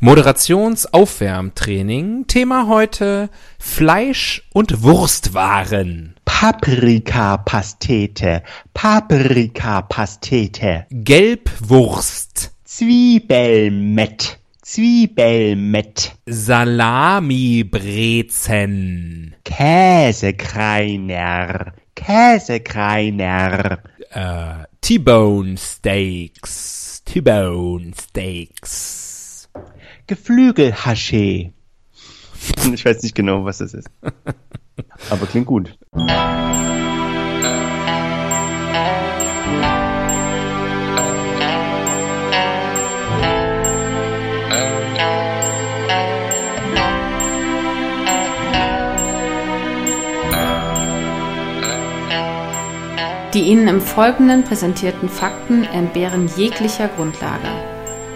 Moderationsaufwärmtraining. Thema heute Fleisch- und Wurstwaren. Paprikapastete, Paprikapastete, Gelbwurst. Zwiebelmett, Zwiebelmett, Salamibrezen. Käsekreiner, Käsekreiner, Äh, T-Bone Steaks. T-Bone Steaks. Geflügelhaché. Ich weiß nicht genau, was das ist. Aber klingt gut. Die Ihnen im Folgenden präsentierten Fakten entbehren jeglicher Grundlage.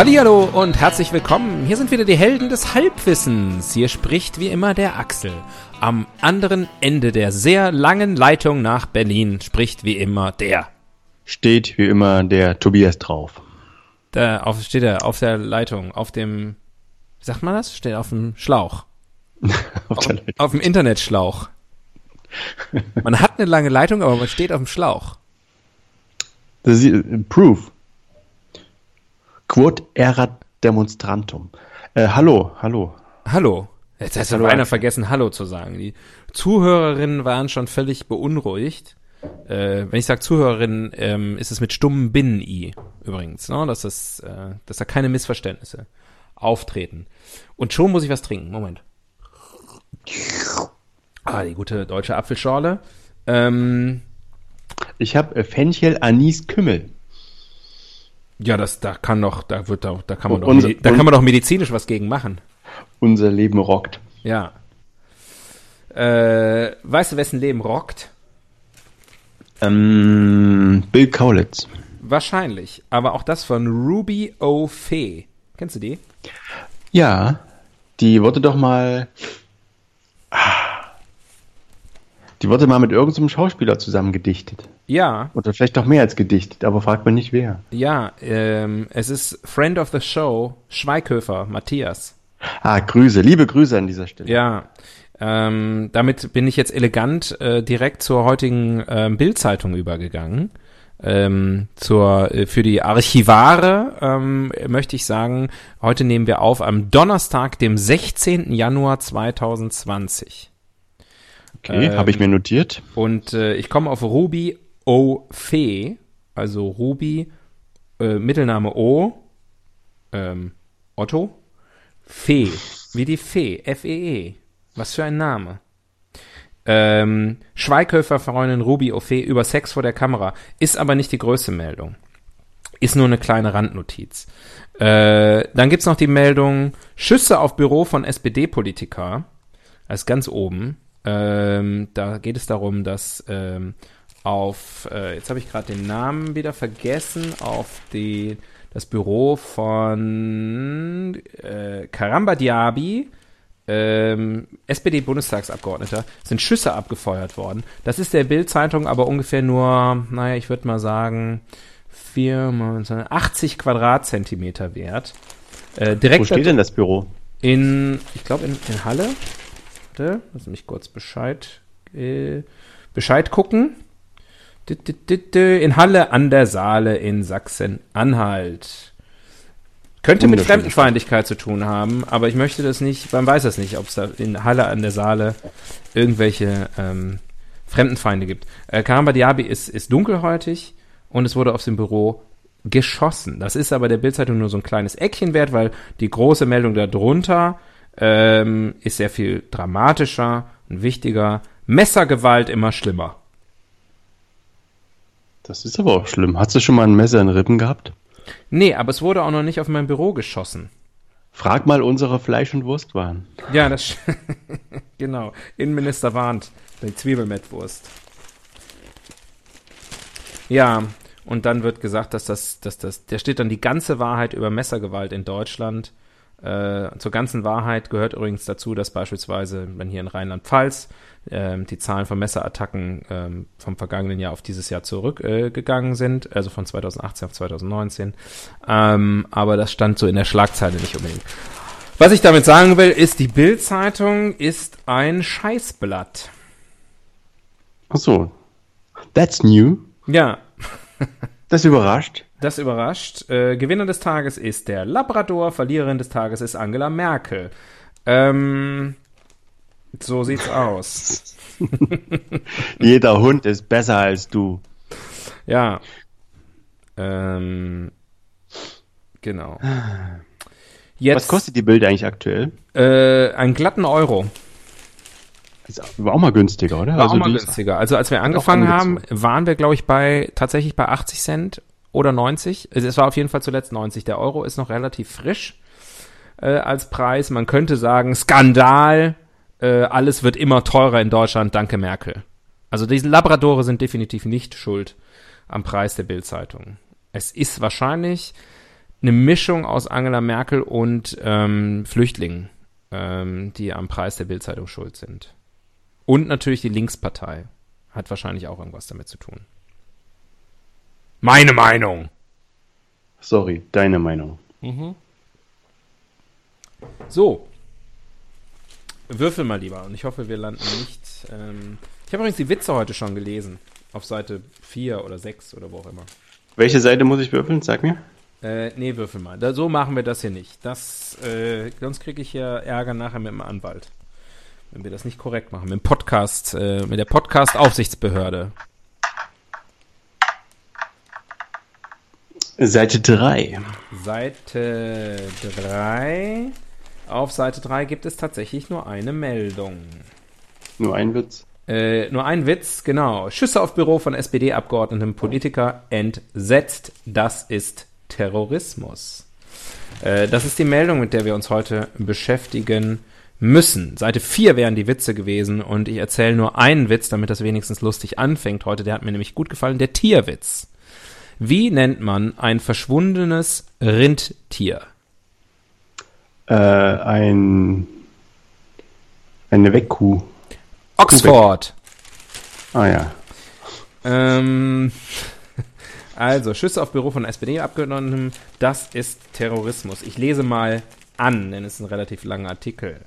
Hallihallo und herzlich willkommen. Hier sind wieder die Helden des Halbwissens. Hier spricht wie immer der Axel. Am anderen Ende der sehr langen Leitung nach Berlin spricht wie immer der. Steht wie immer der Tobias drauf. Da auf, steht er auf der Leitung, auf dem, wie sagt man das? Steht auf dem Schlauch. Auf Leitung. Auf dem Internetschlauch. Man hat eine lange Leitung, aber man steht auf dem Schlauch. Das ist, äh, Proof. Quod erat demonstrantum. Äh, hallo, hallo. Hallo. Jetzt hast du beinahe vergessen, Hallo zu sagen. Die Zuhörerinnen waren schon völlig beunruhigt. Äh, wenn ich sage Zuhörerinnen, ähm, ist es mit stummem Binnen-I übrigens, ne? dass, das, äh, dass da keine Missverständnisse auftreten. Und schon muss ich was trinken. Moment. Ah, die gute deutsche Apfelschorle. Ähm, Ich habe äh, Fenchel, Anis, Kümmel. Ja, das, da kann doch, da wird doch, da kann man doch, medi- da kann man doch medizinisch was gegen machen. Unser Leben rockt. Ja. Äh, weißt du, wessen Leben rockt? Ähm, Bill Kaulitz. Wahrscheinlich. Aber auch das von Ruby O. Fee. Kennst du die? Ja, die wurde doch mal. Ah. Die wurde mal mit irgendeinem Schauspieler zusammen gedichtet. Ja, Oder vielleicht doch mehr als gedichtet, aber fragt man nicht wer. ja. Ähm, es ist Friend of the Show, Schweighöfer, Matthias. Ah, Grüße, liebe Grüße an dieser Stelle. Ja. Ähm, damit bin ich jetzt elegant äh, direkt zur heutigen ähm, Bildzeitung übergegangen. Ähm, zur, äh, für die Archivare ähm, möchte ich sagen, heute nehmen wir auf am Donnerstag, dem 16. Januar 2020. Okay, Ähm, habe ich mir notiert. Und äh, ich komme auf Ruby O. Fee, also Ruby, äh, Mittelname O, ähm, Otto, Fee, wie die Fee, F-E-E. Was für ein Name. Ähm, Schweighöfer-Freundin Ruby O. Fee über Sex vor der Kamera. Ist aber nicht die größte Meldung. Ist nur eine kleine Randnotiz. Äh, dann gibt's noch die Meldung Schüsse auf Büro von SPD-Politiker. Das ist ganz oben. Ähm, da geht es darum, dass ähm, auf, äh, jetzt habe ich gerade den Namen wieder vergessen, auf die, das Büro von äh, Karamba Diaby, ähm, SPD-Bundestagsabgeordneter, sind Schüsse abgefeuert worden. Das ist der Bild-Zeitung aber ungefähr nur, naja, ich würde mal sagen, 4, 80 Quadratzentimeter wert. Äh, direkt Wo steht denn das Büro? in, ich glaube in, in Halle. Warte, lass mich kurz Bescheid, äh, Bescheid gucken. In Halle an der Saale in Sachsen-Anhalt. Könnte mit. Fremdenfeindlichkeit zu tun haben, aber ich möchte das nicht, man weiß das nicht, ob es da in Halle an der Saale irgendwelche ähm, Fremdenfeinde gibt. Äh, Karamba Diaby ist, ist dunkelhäutig und es wurde auf dem Büro geschossen. Das ist aber der Bildzeitung nur so ein kleines Eckchen wert, weil die große Meldung darunter ähm, ist sehr viel dramatischer und wichtiger. Messergewalt immer schlimmer. Das ist aber auch schlimm. Hast du schon mal ein Messer in den Rippen gehabt? Nee, aber es wurde auch noch nicht auf mein Büro geschossen. Frag mal unsere Fleisch- und Wurstwaren. Ja, das genau. Innenminister warnt, die Zwiebelmettwurst. Ja, und dann wird gesagt, dass das, dass das, der steht dann die ganze Wahrheit über Messergewalt in Deutschland. Äh, zur ganzen Wahrheit gehört übrigens dazu, dass beispielsweise, wenn hier in Rheinland-Pfalz äh, die Zahlen von Messerattacken äh, vom vergangenen Jahr auf dieses Jahr zurückgegangen äh, sind, also von 2018 auf 2019. Ähm, aber das stand so in der Schlagzeile nicht unbedingt. Was ich damit sagen will, ist, die Bild-Zeitung ist ein Scheißblatt. Ach so. That's new. Ja. Das überrascht. Das überrascht. Äh, Gewinner des Tages ist der Labrador, Verliererin des Tages ist Angela Merkel. Ähm, so sieht's aus. Jeder Hund ist besser als du. Ja. Ähm, genau. Jetzt, Was kostet die Bild eigentlich aktuell? Äh, einen glatten Euro. war auch mal günstiger, oder? War also auch mal günstiger. Also als wir angefangen haben, waren wir, glaube ich, bei tatsächlich bei 80 Cent oder 90. Also es war auf jeden Fall zuletzt 90. Der Euro ist noch relativ frisch äh, als Preis. Man könnte sagen, Skandal, äh, alles wird immer teurer in Deutschland, danke Merkel. Also diese Labradore sind definitiv nicht schuld am Preis der Bildzeitung. Es ist wahrscheinlich eine Mischung aus Angela Merkel und ähm, Flüchtlingen, ähm, die am Preis der Bildzeitung schuld sind. Und natürlich die Linkspartei hat wahrscheinlich auch irgendwas damit zu tun. Meine Meinung. Sorry, deine Meinung. Mhm. So. Würfel mal lieber. Und ich hoffe, wir landen nicht. Ähm ich habe übrigens die Witze heute schon gelesen. Auf Seite 4 oder 6 oder wo auch immer. Welche Seite muss ich würfeln? Sag mir. Äh, nee, würfel mal. Da, so machen wir das hier nicht. Das, äh, sonst kriege ich ja Ärger nachher mit dem Anwalt. Wenn wir das nicht korrekt machen. Mit dem Podcast, äh, mit der Podcast-Aufsichtsbehörde. Seite 3. Seite 3. Auf Seite 3 gibt es tatsächlich nur eine Meldung. Nur ein Witz? Äh, nur ein Witz, genau. Schüsse auf Büro von SPD-Abgeordneten Politiker entsetzt. Das ist Terrorismus. Äh, das ist die Meldung, mit der wir uns heute beschäftigen müssen. Seite 4 wären die Witze gewesen und ich erzähle nur einen Witz, damit das wenigstens lustig anfängt heute. Der hat mir nämlich gut gefallen. Der Tierwitz. Wie nennt man ein verschwundenes Rindtier? Äh, ein eine Weckkuh. Oxford. Ah ja. Ähm, also, Schüsse auf Büro von SPD-Abgeordneten, das ist Terrorismus. Ich lese mal an, denn es ist ein relativ langer Artikel.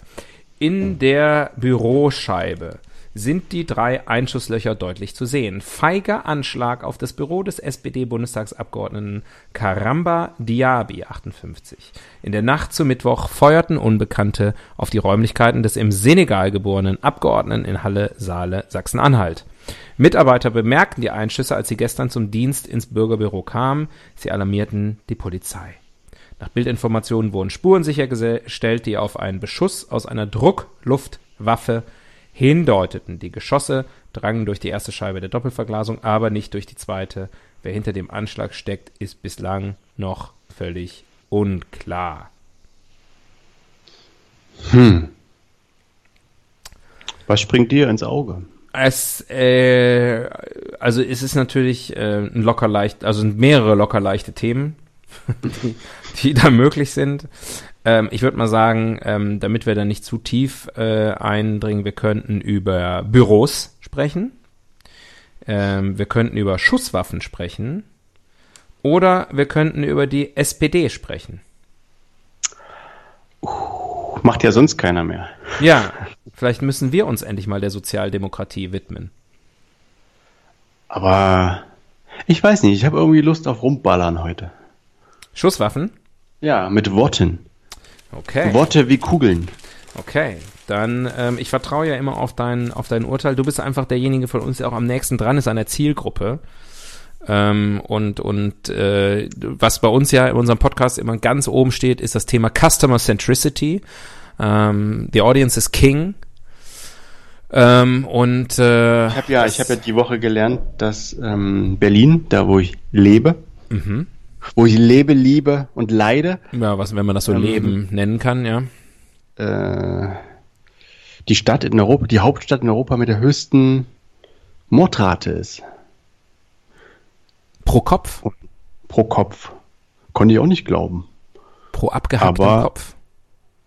In der Büroscheibe sind die drei Einschusslöcher deutlich zu sehen. Feiger Anschlag auf das Büro des SPD-Bundestagsabgeordneten Karamba Diaby, 58. In der Nacht zu Mittwoch feuerten Unbekannte auf die Räumlichkeiten des im Senegal geborenen Abgeordneten in Halle, Saale, Sachsen-Anhalt. Mitarbeiter bemerkten die Einschüsse, als sie gestern zum Dienst ins Bürgerbüro kamen. Sie alarmierten die Polizei. Nach Bildinformationen wurden Spuren sichergestellt, die auf einen Beschuss aus einer Druckluftwaffe hindeuteten. Die Geschosse drangen durch die erste Scheibe der Doppelverglasung, aber nicht durch die zweite. Wer hinter dem Anschlag steckt, ist bislang noch völlig unklar. Hm. Was springt dir ins Auge? Es, äh, also es ist natürlich äh, ein locker leicht, also mehrere locker leichte Themen, die, die da möglich sind. Ähm, ich würde mal sagen, ähm, damit wir da nicht zu tief äh, eindringen, wir könnten über Büros sprechen. Ähm, wir könnten über Schusswaffen sprechen. Oder wir könnten über die SPD sprechen. Uh, macht ja sonst keiner mehr. Ja, vielleicht müssen wir uns endlich mal der Sozialdemokratie widmen. Aber ich weiß nicht, ich habe irgendwie Lust auf Rumballern heute. Schusswaffen? Ja, mit Worten. Okay. Worte wie Kugeln. Okay, dann ähm, ich vertraue ja immer auf dein auf dein Urteil. Du bist einfach derjenige von uns, der auch am nächsten dran ist an der Zielgruppe. Ähm, und und äh, was bei uns ja in unserem Podcast immer ganz oben steht, ist das Thema Customer Centricity. Ähm, the Audience is King. Ähm, und äh, ich habe ja, ich habe ja die Woche gelernt, dass ähm, Berlin, da wo ich lebe, mhm wo ich lebe, liebe und leide. Ja, was, wenn man das so Ähm, Leben nennen kann, ja. Äh, die Stadt in Europa, die Hauptstadt in Europa mit der höchsten Mordrate ist. Pro Kopf, Pro Kopf. Konnte ich auch nicht glauben. pro abgehacktem Aber- Kopf.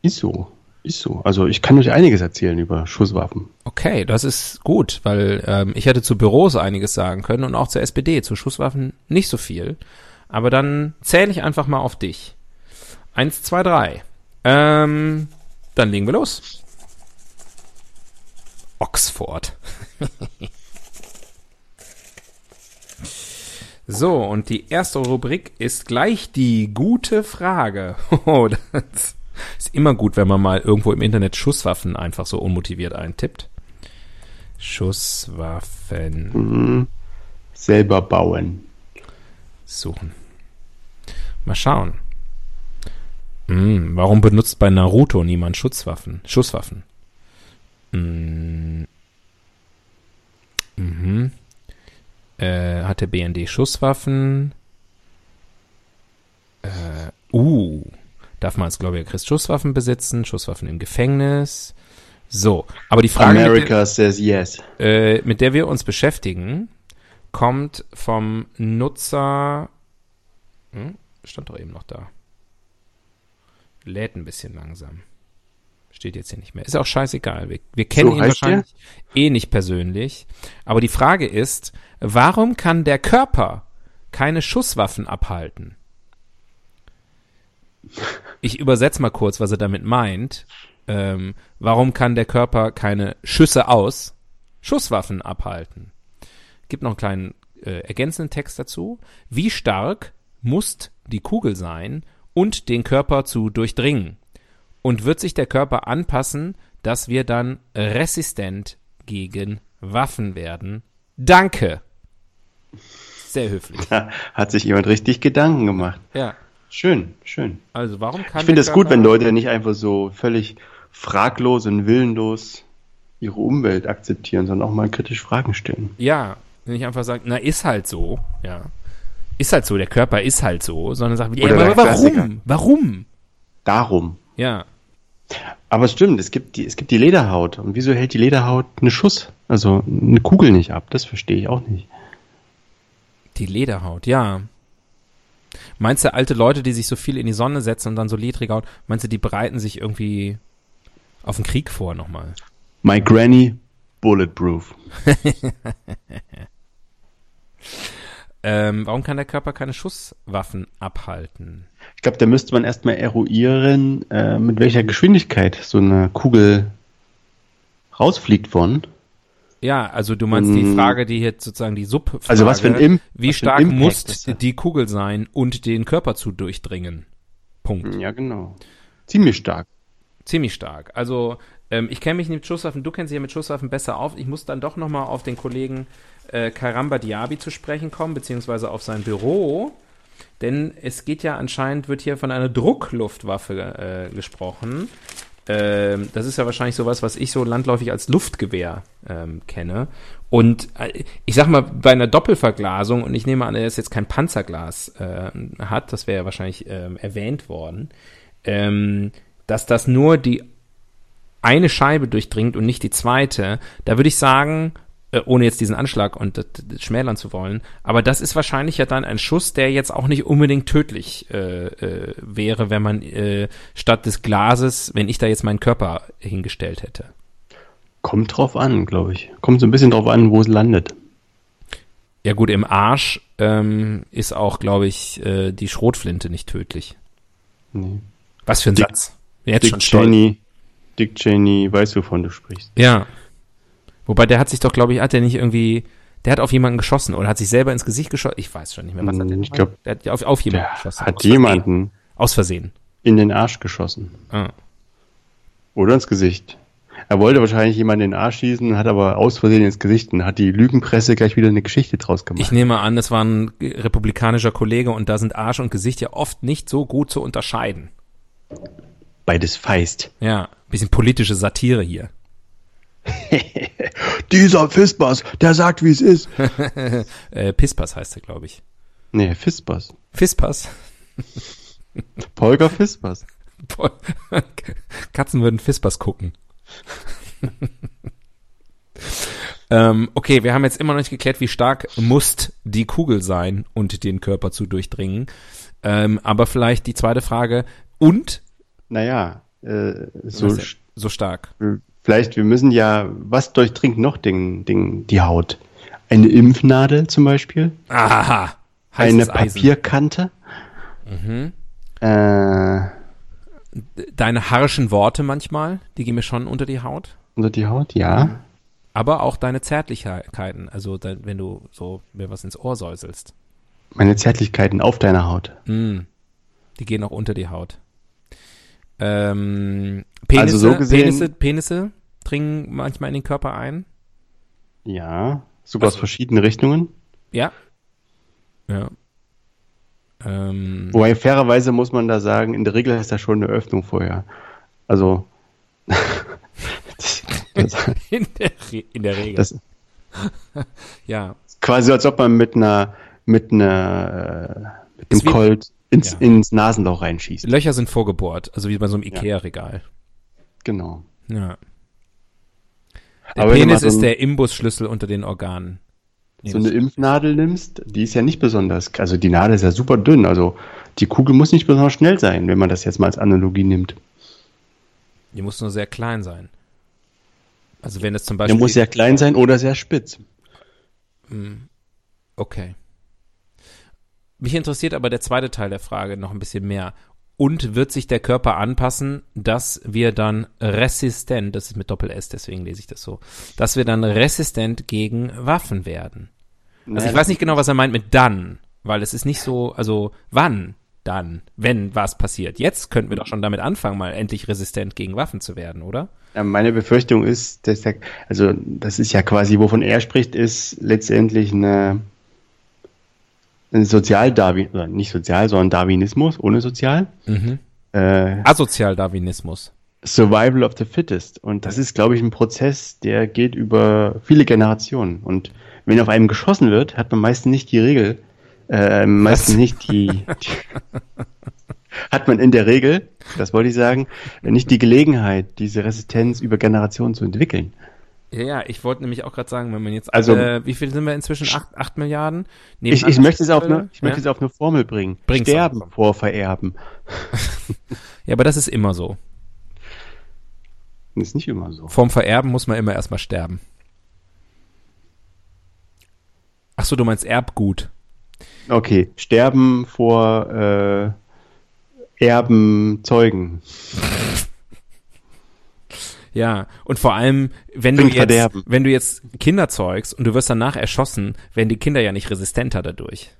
Ist so. Ist so. Also ich kann euch einiges erzählen über Schusswaffen. Okay, das ist gut, weil ähm, ich hätte zu Büros einiges sagen können und auch zur SPD, zu Schusswaffen nicht so viel. Aber dann zähle ich einfach mal auf dich. Eins, zwei, drei. Ähm, dann legen wir los. Oxford. so, und die erste Rubrik ist gleich die gute Frage. Oh, das ist immer gut, wenn man mal irgendwo im Internet Schusswaffen einfach so unmotiviert eintippt. Schusswaffen Mhm. Selber bauen. Suchen. Mal schauen. Hm, warum benutzt bei Naruto niemand Schusswaffen? Schusswaffen. Hm. Mhm. Äh, hat der BND Schusswaffen? Äh, uh. Darf man als Gläubiger Christ Schusswaffen besitzen? Schusswaffen im Gefängnis? So, aber die Frage, mit der, America says yes. äh, mit der wir uns beschäftigen, kommt vom Nutzer. Hm, stand doch eben noch da. Lädt ein bisschen langsam. Steht jetzt hier nicht mehr. Ist auch scheißegal. Wir, wir kennen So ihn wahrscheinlich eh nicht persönlich. Aber die Frage ist, warum kann der Körper keine Schusswaffen abhalten? Ich übersetze mal kurz, was er damit meint. Ähm, warum kann der Körper keine Schüsse aus Schusswaffen abhalten? Gibt noch einen kleinen äh, ergänzenden Text dazu. Wie stark muss die Kugel sein und den Körper zu durchdringen? Und wird sich der Körper anpassen, dass wir dann resistent gegen Waffen werden? Danke. Sehr höflich. Da hat sich jemand richtig Gedanken gemacht. Ja. Schön, schön. Also warum kann Ich finde es gut, wenn Leute nicht einfach so völlig fraglos und willenlos ihre Umwelt akzeptieren, sondern auch mal kritisch Fragen stellen. Ja, nicht einfach sagen, na, ist halt so, ja. Ist halt so, der Körper ist halt so, sondern sagen, ja, aber warum? Warum? Darum. Ja. Aber es stimmt, es gibt, die, es gibt die Lederhaut. Und wieso hält die Lederhaut eine Schuss, also eine Kugel nicht ab? Das verstehe ich auch nicht. Die Lederhaut, ja. Meinst du, alte Leute, die sich so viel in die Sonne setzen und dann so ledrige Haut, meinst du, die bereiten sich irgendwie auf den Krieg vor nochmal? My Granny, bulletproof. Ähm, warum kann der Körper keine Schusswaffen abhalten? Ich glaube, da müsste man erstmal eruieren, äh, mit welcher Geschwindigkeit so eine Kugel rausfliegt von. Ja, also du meinst die Mm. Frage, die jetzt sozusagen die Subfrage, Also was für ein Im- wie stark Impact muss die Kugel sein und den Körper zu durchdringen? Punkt. Ja, genau. Ziemlich stark. Ziemlich stark. Also ähm, ich kenne mich mit Schusswaffen, du kennst dich ja mit Schusswaffen besser auf. Ich muss dann doch nochmal auf den Kollegen äh, Karamba Diaby zu sprechen kommen, beziehungsweise auf sein Büro. Denn es geht ja anscheinend, wird hier von einer Druckluftwaffe äh, gesprochen. Ähm, das ist ja wahrscheinlich sowas, was ich so landläufig als Luftgewehr ähm, kenne. Und äh, ich sag mal, bei einer Doppelverglasung, und ich nehme an, er ist jetzt kein Panzerglas äh, hat, das wäre ja wahrscheinlich ähm, erwähnt worden, ähm, dass das nur die eine Scheibe durchdringt und nicht die zweite, da würde ich sagen, ohne jetzt diesen Anschlag und das, das schmälern zu wollen, aber das ist wahrscheinlich ja dann ein Schuss, der jetzt auch nicht unbedingt tödlich äh, äh, wäre, wenn man äh, statt des Glases, wenn ich da jetzt meinen Körper hingestellt hätte. Kommt drauf an, glaube ich. Kommt so ein bisschen drauf an, wo es landet. Ja gut, im Arsch ähm, ist auch, glaube ich, äh, die Schrotflinte nicht tödlich. Nee. Was für ein Dick- Satz. Jetzt Dick schon stolz. Cheney, Dick Cheney, weißt du, wovon du sprichst. Ja. Wobei der hat sich doch, glaube ich, hat der nicht irgendwie, der hat auf jemanden geschossen oder hat sich selber ins Gesicht geschossen. Ich weiß schon nicht mehr, was hat der Ich gemacht? glaub, der hat auf, auf jemanden geschossen. hat Aus Versehen. jemanden Aus Versehen. in den Arsch geschossen. Ah. Oder ins Gesicht. Er wollte wahrscheinlich jemanden in den Arsch schießen, hat aber aus Versehen ins Gesicht und hat die Lügenpresse gleich wieder eine Geschichte draus Ich gemacht. nehme an, es war ein republikanischer Kollege und da sind Arsch und Gesicht ja oft nicht so gut zu unterscheiden. Beides feist. Ja, bisschen politische Satire hier. Dieser Fispas, der sagt, wie es ist. Äh, Pispas heißt er, glaube ich. Nee, Fispers. Fispers. Polger Fispers. Katzen würden Fispers gucken. ähm, okay, wir haben jetzt immer noch nicht geklärt, wie stark muss die Kugel sein und den Körper zu durchdringen. Ähm, aber vielleicht die zweite Frage. Und? Naja, äh, so, so stark. Vielleicht, wir müssen ja, was durchdringt noch den, den, die Haut? Eine Impfnadel zum Beispiel? Aha. Eine. Papierkante? Mhm. Äh, Deine harschen Worte manchmal, die gehen mir schon unter die Haut. unter die Haut? Ja. Aber auch deine Zärtlichkeiten, also da, wenn du so mir was ins Ohr säuselst. Meine Zärtlichkeiten auf deiner Haut. Mm, die gehen auch unter die Haut. Ähm, Penisse, Also so gesehen- Penisse, Penisse dringen manchmal in den Körper ein. Ja. Sogar aus Also- verschiedenen Richtungen. Ja. Ja. Ähm, Wobei fairerweise muss man da sagen, in der Regel ist da schon eine Öffnung vorher. Also das, das, in, der Re in der Regel. das ja. quasi, als ob man mit einer mit einer äh, mit einem wie- Colt ins, Ja. ins Nasenloch reinschießt. Löcher sind vorgebohrt, also wie bei so einem Ikea-Regal. Genau. Ja. Der Aber wenn Penis so ist der Imbusschlüssel unter den Organen. Nee, so eine Impfnadel nimmst, die ist ja nicht besonders, also die Nadel ist ja super dünn, also die Kugel muss nicht besonders schnell sein, wenn man das jetzt mal als Analogie nimmt. Die muss nur sehr klein sein. Also wenn es zum Der Beispiel. muss sehr klein sein oder sehr spitz. Okay. Mich interessiert aber der zweite Teil der Frage noch ein bisschen mehr. Und wird sich der Körper anpassen, dass wir dann resistent, das ist mit Doppel-S, deswegen lese ich das so, dass wir dann resistent gegen Waffen werden? Also ich weiß nicht genau, was er meint mit dann, weil es ist nicht so, also wann dann, wenn was passiert. Jetzt könnten wir doch schon damit anfangen, mal endlich resistent gegen Waffen zu werden, oder? Ja, meine Befürchtung ist, dass der, also das ist ja quasi, wovon er spricht, ist letztendlich eine, ein Sozialdarwin, oder nicht sozial, sondern Darwinismus ohne sozial. Äh, Asozial-Darwinismus. Survival of the Fittest. Und das ist, glaube ich, ein Prozess, der geht über viele Generationen. Und wenn auf einem geschossen wird, hat man meistens nicht die Regel, äh, meistens nicht die, die hat man in der Regel, das wollte ich sagen, nicht die Gelegenheit, diese Resistenz über Generationen zu entwickeln. Ja, ja, ich wollte nämlich auch gerade sagen, wenn man jetzt, Also- äh, wie viel sind wir inzwischen? Acht, acht Milliarden? Ich, ich möchte es auf eine, ich möchte ja? es auf eine Formel bringen. Bring's Sterben auf. vor Vererben. ja, aber das ist immer so. Das ist nicht immer so. Vorm Vererben muss man immer erstmal sterben. Ach so, du meinst Erbgut. Okay, sterben vor äh, Erben, Zeugen. Ja, und vor allem, wenn du jetzt, wenn du jetzt Kinder zeugst und du wirst danach erschossen, werden die Kinder ja nicht resistenter dadurch.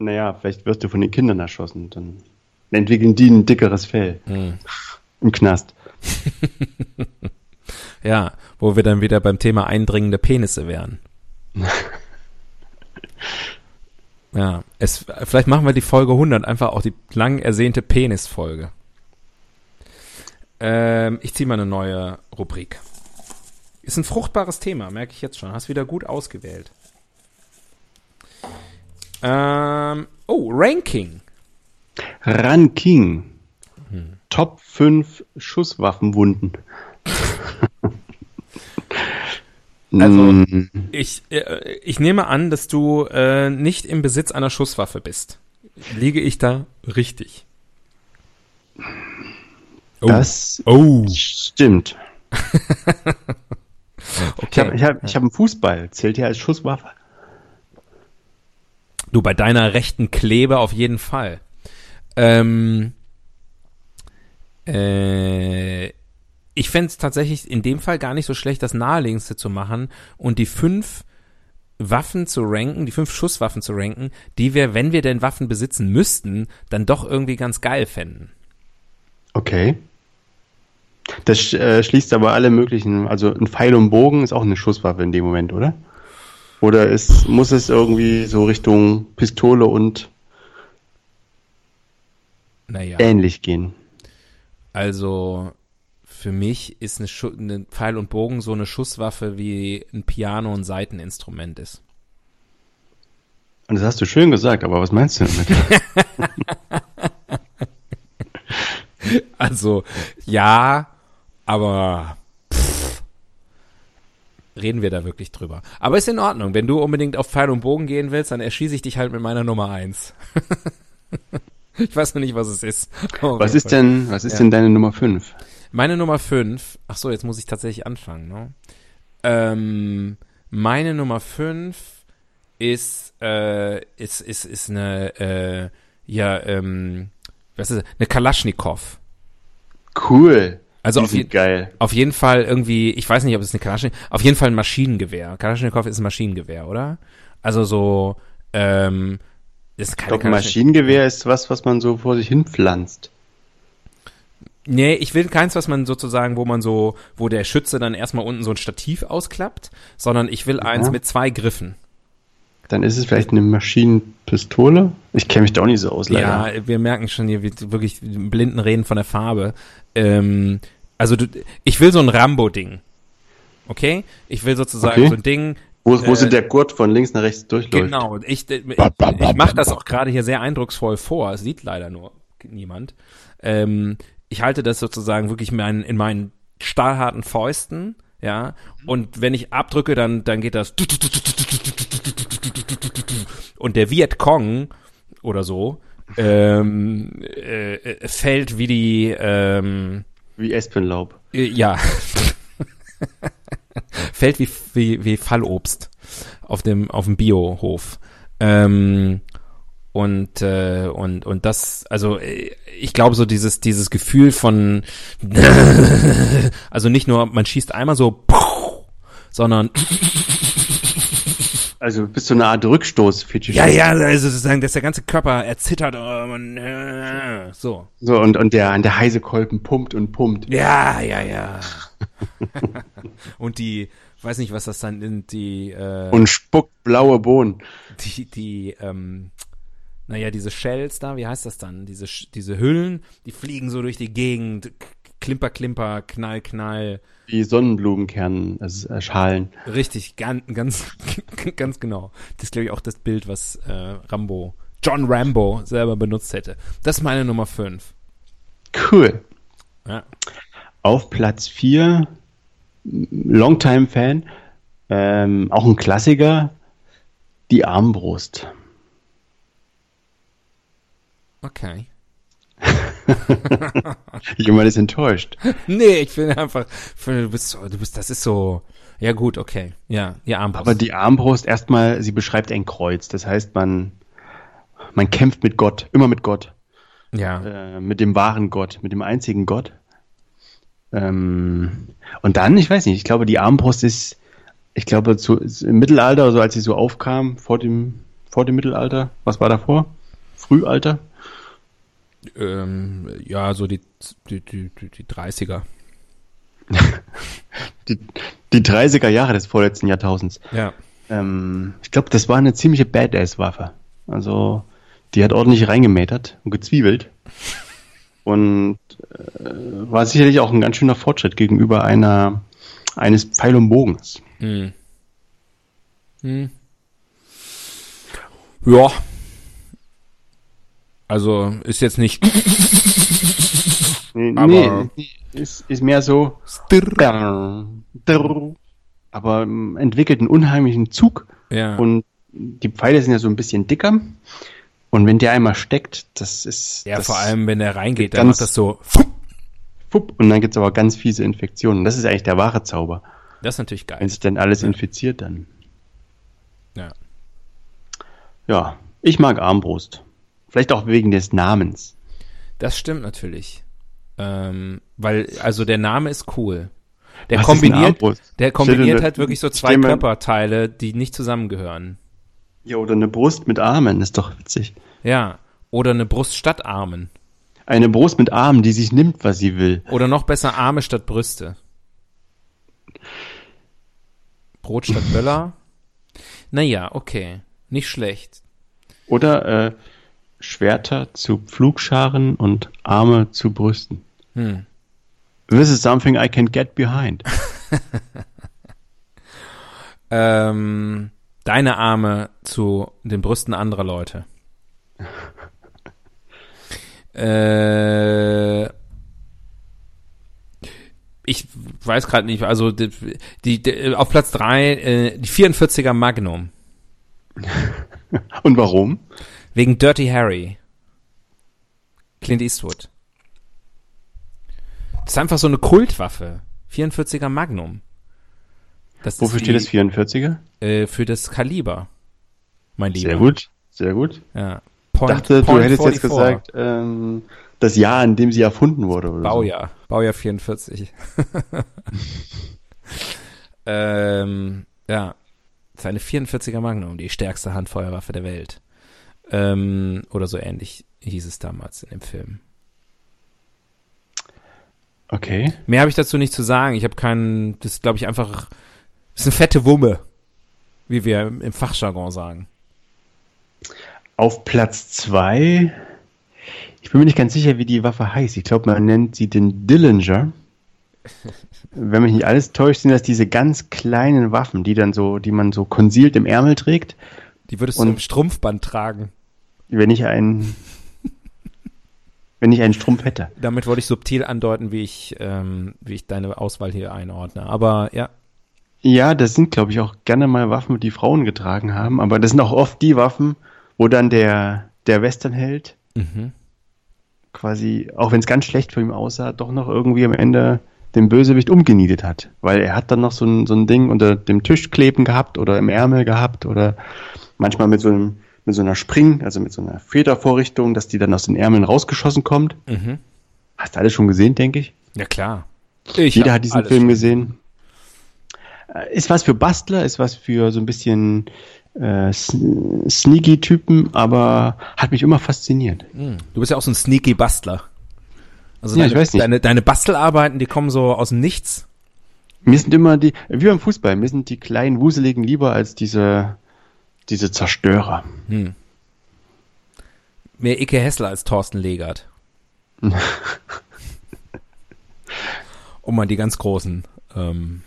Naja, vielleicht wirst du von den Kindern erschossen. Dann entwickeln die ein dickeres Fell Hm. im Knast. Ja, wo wir dann wieder beim Thema eindringende Penisse wären. ja, es, vielleicht machen wir die Folge 100 einfach auch die lang ersehnte Penis-Folge. Ähm, ich ziehe mal eine neue Rubrik. Ist ein fruchtbares Thema, merke ich jetzt schon. Hast wieder gut ausgewählt. Ähm, oh, Ranking. Ranking. Hm. Top 5 Schusswaffenwunden. Also- Mm, Ich, äh, ich nehme an, dass du äh, nicht im Besitz einer Schusswaffe bist. Liege ich da richtig? Oh. das Oh. stimmt. Ich Okay. habe ich hab, ich hab einen Fußball. Zählt ja als Schusswaffe? Du, bei deiner rechten Klebe auf jeden Fall. Ähm, äh, ich fände es tatsächlich in dem Fall gar nicht so schlecht, das Naheliegendste zu machen und die fünf Waffen zu ranken, die fünf Schusswaffen zu ranken, die wir, wenn wir denn Waffen besitzen müssten, dann doch irgendwie ganz geil fänden. Okay. Das äh, schließt aber alle möglichen, also ein Pfeil und Bogen ist auch eine Schusswaffe in dem Moment, oder? Oder ist, muss es irgendwie so Richtung Pistole und Naja. ähnlich gehen? Also für mich ist eine, Schu eine Pfeil und Bogen so eine Schusswaffe wie ein Piano ein Seiteninstrument ist. Und das hast du schön gesagt, aber was meinst du damit? Also, ja, aber pff, reden wir da wirklich drüber. Aber ist in Ordnung. Wenn du unbedingt auf Pfeil und Bogen gehen willst, dann erschieße ich dich halt mit meiner Nummer eins. ich weiß noch nicht, was es ist. Oh, was ist denn, was ist ja. denn deine Nummer 5? Meine Nummer 5, ach so, jetzt muss ich tatsächlich anfangen, ne? Ähm, meine Nummer 5 ist, äh, ist, ist, ist eine, äh, ja, ähm, was ist das? Eine Kalaschnikow. Cool. Also auf, je geil. auf jeden Fall irgendwie, ich weiß nicht, ob es eine Kalaschnikow, auf jeden Fall ein Maschinengewehr. Kalaschnikow ist ein Maschinengewehr, oder? Also so, ähm, ist keine glaube, Maschinengewehr ist was, was man so vor sich hin pflanzt. Nee, ich will keins, was man sozusagen, wo man so, wo der Schütze dann erstmal unten so ein Stativ ausklappt, sondern ich will ja. eins mit zwei Griffen. Dann ist es vielleicht eine Maschinenpistole. Ich kenne mich da auch nicht so aus, leider. Ja, wir merken schon hier wirklich blinden Reden von der Farbe. Ähm, also du, ich will so ein Rambo-Ding. Okay? Ich will sozusagen okay. so ein Ding. Wo, wo äh, so der Gurt von links nach rechts durchläuft. Genau. Ich, ich, ich mache das auch gerade hier sehr eindrucksvoll vor. Es sieht leider nur niemand. Ähm, ich halte das sozusagen wirklich in meinen, in meinen stahlharten Fäusten, ja. Und wenn ich abdrücke, dann, dann geht das und der Vietcong oder so ähm, äh, fällt wie die ähm, wie Espenlaub. Äh, ja. fällt wie, wie, wie Fallobst auf dem, auf dem Biohof. Ähm, und äh, und und das also äh, ich glaube so dieses dieses Gefühl von also nicht nur man schießt einmal so sondern also bist du eine Art Rückstoß Fetisch. Ja, ja, also sozusagen, dass der ganze Körper erzittert oh, und, äh, so. So und und der der heiße Kolben pumpt und pumpt. Ja, ja, ja. und die weiß nicht, was das dann sind, die äh, und spuckt blaue Bohnen. Die die ähm naja, diese Shells da, wie heißt das dann? Diese diese Hüllen, die fliegen so durch die Gegend, Klimper, Klimper, Knall, Knall. Wie Sonnenblumenkern, also Schalen. Richtig, ganz, ganz, ganz genau. Das ist, glaube ich, auch das Bild, was äh, Rambo, John Rambo selber benutzt hätte. Das ist meine Nummer 5. Cool. Ja. Auf Platz 4, Longtime-Fan, ähm, auch ein Klassiker, die Armbrust. Okay. Jemand ist enttäuscht. Nee, ich finde einfach, du bist so, du bist, das ist so, ja gut, okay, ja, die Armbrust. Aber die Armbrust erstmal, sie beschreibt ein Kreuz. Das heißt, man, man kämpft mit Gott, immer mit Gott. Ja. Äh, mit dem wahren Gott, mit dem einzigen Gott. Ähm, und dann, ich weiß nicht, ich glaube, die Armbrust ist, ich glaube, zu, im Mittelalter, also als sie so aufkam, vor dem, vor dem Mittelalter, was war davor? Frühalter? Ähm, ja, so die, die, die, die 30er. die, die 30er Jahre des vorletzten Jahrtausends. Ja. Ähm, ich glaube, das war eine ziemliche Badass-Waffe. Also, die hat ordentlich reingemetert und gezwiebelt. Und äh, war sicherlich auch ein ganz schöner Fortschritt gegenüber einer eines Pfeil und Bogens. Hm. Hm. Ja, also ist jetzt nicht. nee, aber nee, ist, ist mehr so. Aber ähm, entwickelt einen unheimlichen Zug. Ja. Und die Pfeile sind ja so ein bisschen dicker. Und wenn der einmal steckt, das ist. Ja, das vor allem, wenn der reingeht, dann macht das so. Fupp, und dann gibt's aber ganz fiese Infektionen. Das ist eigentlich der wahre Zauber. Das ist natürlich geil. Wenn sich dann alles ja. infiziert, dann. Ja. Ja, ich mag Armbrust. Vielleicht auch wegen des Namens. Das stimmt natürlich. Ähm, weil, also der Name ist cool. Der Was kombiniert, der kombiniert halt wirklich so zwei Körperteile, die nicht zusammengehören. Ja, oder eine Brust mit Armen, ist doch witzig. Ja, oder eine Brust statt Armen. Eine Brust mit Armen, die sich nimmt, was sie will. Oder noch besser Arme statt Brüste. Brot statt Böller. naja, okay. Nicht schlecht. Oder äh, Schwerter zu Pflugscharen und Arme zu Brüsten. Hm. This is something I can get behind. ähm, deine Arme zu den Brüsten anderer Leute. äh, ich weiß gerade nicht, also die, die, auf Platz drei äh, die 44er Magnum. Und warum? Wegen Dirty Harry. Clint Eastwood. Das ist einfach so eine Kultwaffe. 44er Magnum. Das Wofür steht das 44er? Äh, für das Kaliber. Mein Lieber. Sehr gut, sehr gut. Ja. Point, ich dachte, Point du hättest 44. jetzt gesagt, ähm, das Jahr, in dem sie erfunden wurde. Oder Baujahr. So. Baujahr 44. ähm, ja. Seine 44er Magnum, die stärkste Handfeuerwaffe der Welt. Ähm, oder so ähnlich hieß es damals in dem Film. Okay. Mehr habe ich dazu nicht zu sagen. Ich habe keinen, das glaube ich einfach, das ist eine fette Wumme, wie wir im Fachjargon sagen. Auf Platz zwei, ich bin mir nicht ganz sicher, wie die Waffe heißt. Ich glaube, man nennt sie den Dillinger. Wenn mich nicht alles täuscht, sind das diese ganz kleinen Waffen, die dann so, die man so konsilt im Ärmel trägt. Die würdest du im Strumpfband tragen. Wenn ich einen, wenn ich einen Strumpf hätte. Damit wollte ich subtil andeuten, wie ich, ähm, wie ich deine Auswahl hier einordne. Aber ja. Ja, das sind, glaube ich, auch gerne mal Waffen, die Frauen getragen haben. Aber das sind auch oft die Waffen, wo dann der, der Westernheld mhm. quasi, auch wenn es ganz schlecht für ihn aussah, doch noch irgendwie am Ende den Bösewicht umgenietet hat. Weil er hat dann noch so ein, so ein Ding unter dem Tisch kleben gehabt oder im Ärmel gehabt oder manchmal mit so einem mit so einer Spring, also mit so einer Federvorrichtung, dass die dann aus den Ärmeln rausgeschossen kommt. Mhm. Hast du alles schon gesehen, denke ich? Ja, klar. Ich Jeder hat diesen Film schon. gesehen. Äh, ist was für Bastler, ist was für so ein bisschen äh, sneaky Typen, aber hat mich immer fasziniert. Hm. Du bist ja auch so ein sneaky Bastler. Also ja, deine, ich weiß nicht. Deine, deine Bastelarbeiten, die kommen so aus dem Nichts. Mir sind immer die, wie beim Fußball, mir sind die kleinen Wuseligen lieber als diese diese Zerstörer. Hm. Mehr Icke Hessler als Thorsten Legert. um mal die ganz großen. Ähm.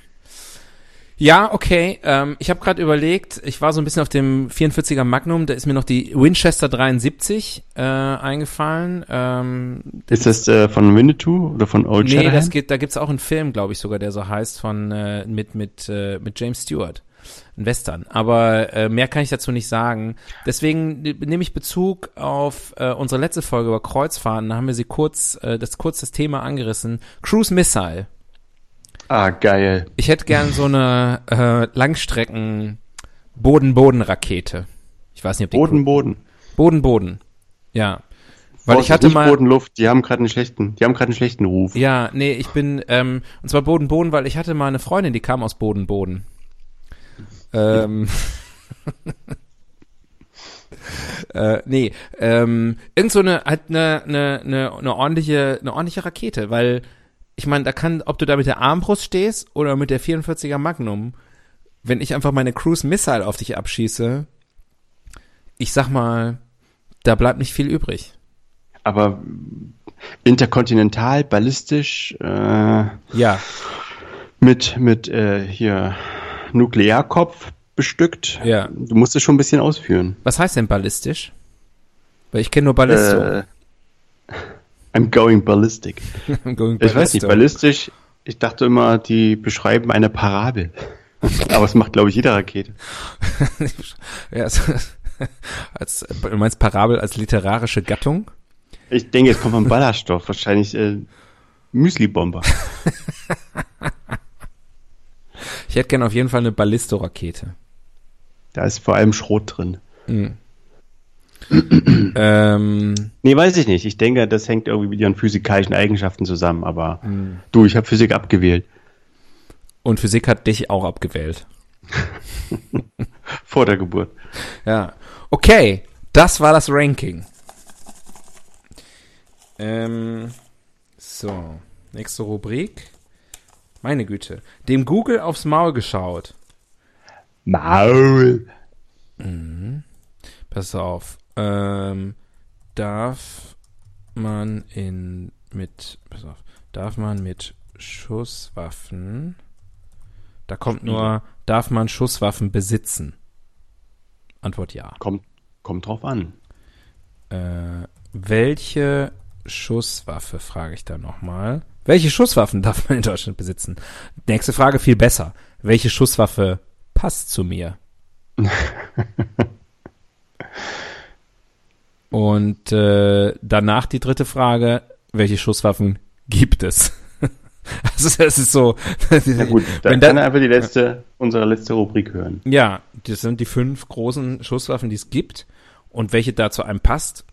Ja, okay. Ähm, ich habe gerade überlegt, ich war so ein bisschen auf dem 44er Magnum, da ist mir noch die Winchester 73 äh, eingefallen. Ähm, ist das äh, von Winnetou oder von Old Nee, das geht, da gibt's auch einen Film, glaube ich sogar, der so heißt, von äh, mit mit äh, mit James Stewart ein Western. Aber äh, mehr kann ich dazu nicht sagen. Deswegen nehme ich Bezug auf äh, unsere letzte Folge über Kreuzfahrten. Da haben wir sie kurz, äh, das kurz das Thema angerissen. Cruise Missile. Ah, geil. Ich hätte gern so eine äh, Langstrecken Boden-Boden-Rakete. Ich weiß nicht, ob die Boden-Boden. Boden-Boden. Ja. Weil ich hatte mal Bodenluft, die haben gerade einen schlechten, die haben gerade einen schlechten Ruf. Ja, nee, ich bin ähm, und zwar Boden Boden, weil ich hatte mal eine Freundin, die kam aus Boden Boden. Ähm, äh, nee, ähm, irgend so eine, halt eine, eine, eine, eine ordentliche, eine ordentliche Rakete, weil ich meine, da kann, ob du da mit der Armbrust stehst oder mit der 44er Magnum, wenn ich einfach meine Cruise Missile auf dich abschieße, ich sag mal, da bleibt nicht viel übrig. Aber interkontinental, ballistisch, äh, ja. Mit, mit äh, hier Nuklearkopf bestückt. Ja. Du musst es schon ein bisschen ausführen. Was heißt denn ballistisch? Weil ich kenne nur Ballisto. Äh, I'm going ballistic. I'm going. Ich weiß nicht, ballistisch, ich dachte immer, die beschreiben eine Parabel. Aber es macht, glaube ich, jede Rakete. ja, also, als, du meinst Parabel als literarische Gattung? Ich denke, es kommt vom Ballaststoff, wahrscheinlich äh, Müsli-Bomber. Ich hätte gerne auf jeden Fall eine Ballisto-Rakete. Da ist vor allem Schrot drin. Mhm. ähm, nee, weiß ich nicht. Ich denke, das hängt irgendwie mit ihren physikalischen Eigenschaften zusammen. Aber mhm. du, ich habe Physik abgewählt. Und Physik hat dich auch abgewählt. Vor der Geburt. Ja. Okay, das war das Ranking. Ähm, so, nächste Rubrik. Meine Güte. Dem Google aufs Maul geschaut. Maul. Mhm. Pass auf. Ähm, darf man in mit pass auf, darf man mit Schusswaffen da kommt nur darf man Schusswaffen besitzen. Antwort ja. Kommt, kommt drauf an. Äh, welche Schusswaffe, frage ich da nochmal. Welche Schusswaffen darf man in Deutschland besitzen? Nächste Frage viel besser. Welche Schusswaffe passt zu mir? Und äh, danach die dritte Frage, welche Schusswaffen gibt es? also das ist so. Na gut, dann kann er einfach die letzte, unsere letzte Rubrik hören. Ja, das sind die fünf großen Schusswaffen, die es gibt. Und welche da zu einem passt,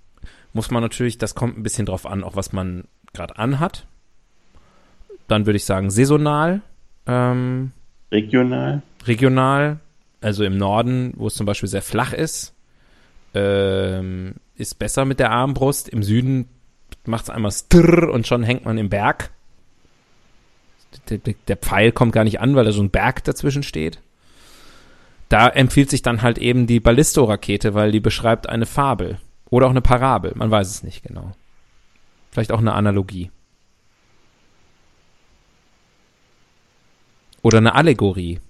muss man natürlich, das kommt ein bisschen drauf an, auch was man gerade anhat. Dann würde ich sagen saisonal. Ähm, regional. Regional, also im Norden, wo es zum Beispiel sehr flach ist, ähm, ist besser mit der Armbrust. Im Süden macht es einmal strrr und schon hängt man im Berg. Der, der, Pfeil kommt gar nicht an, weil da so ein Berg dazwischen steht. Da empfiehlt sich dann halt eben die Ballisto-Rakete, weil die beschreibt eine Fabel. Oder auch eine Parabel, man weiß es nicht genau. Vielleicht auch eine Analogie. Oder eine Allegorie.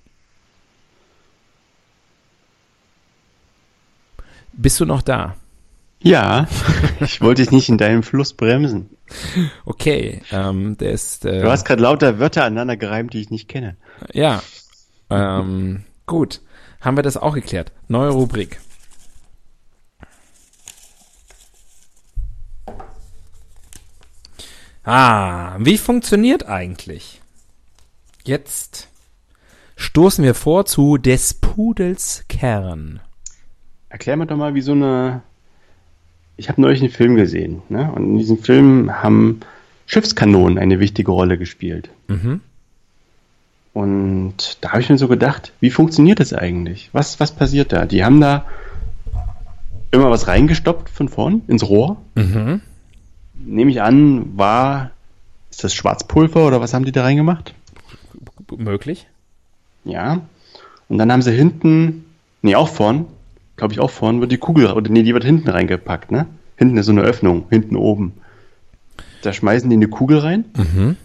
Bist du noch da? Ja, ich wollte dich nicht in deinem Fluss bremsen. Okay, ähm, der ist. Äh, du hast gerade lauter Wörter aneinander gereimt, die ich nicht kenne. Ja, ähm, gut. Haben wir das auch geklärt? Neue Rubrik. Ah, wie funktioniert eigentlich? Jetzt stoßen wir vor zu des Pudels Kern. Erklär mir doch mal, wie so eine. Ich habe neulich einen Film gesehen, ne? Und in diesem Film haben Schiffskanonen eine wichtige Rolle gespielt. Mhm. Und da habe ich mir so gedacht, wie funktioniert das eigentlich? Was, was passiert da? Die haben da immer was reingestoppt von vorn ins Rohr. Mhm nehme ich an, war, ist das Schwarzpulver oder was haben die da reingemacht? Möglich. Ja. Und dann haben sie hinten, nee, auch vorn, glaube ich auch vorn, wird die Kugel, oder nee, die wird hinten reingepackt, ne? Hinten ist so eine Öffnung, hinten oben. Da schmeißen die eine Kugel rein. Mhm.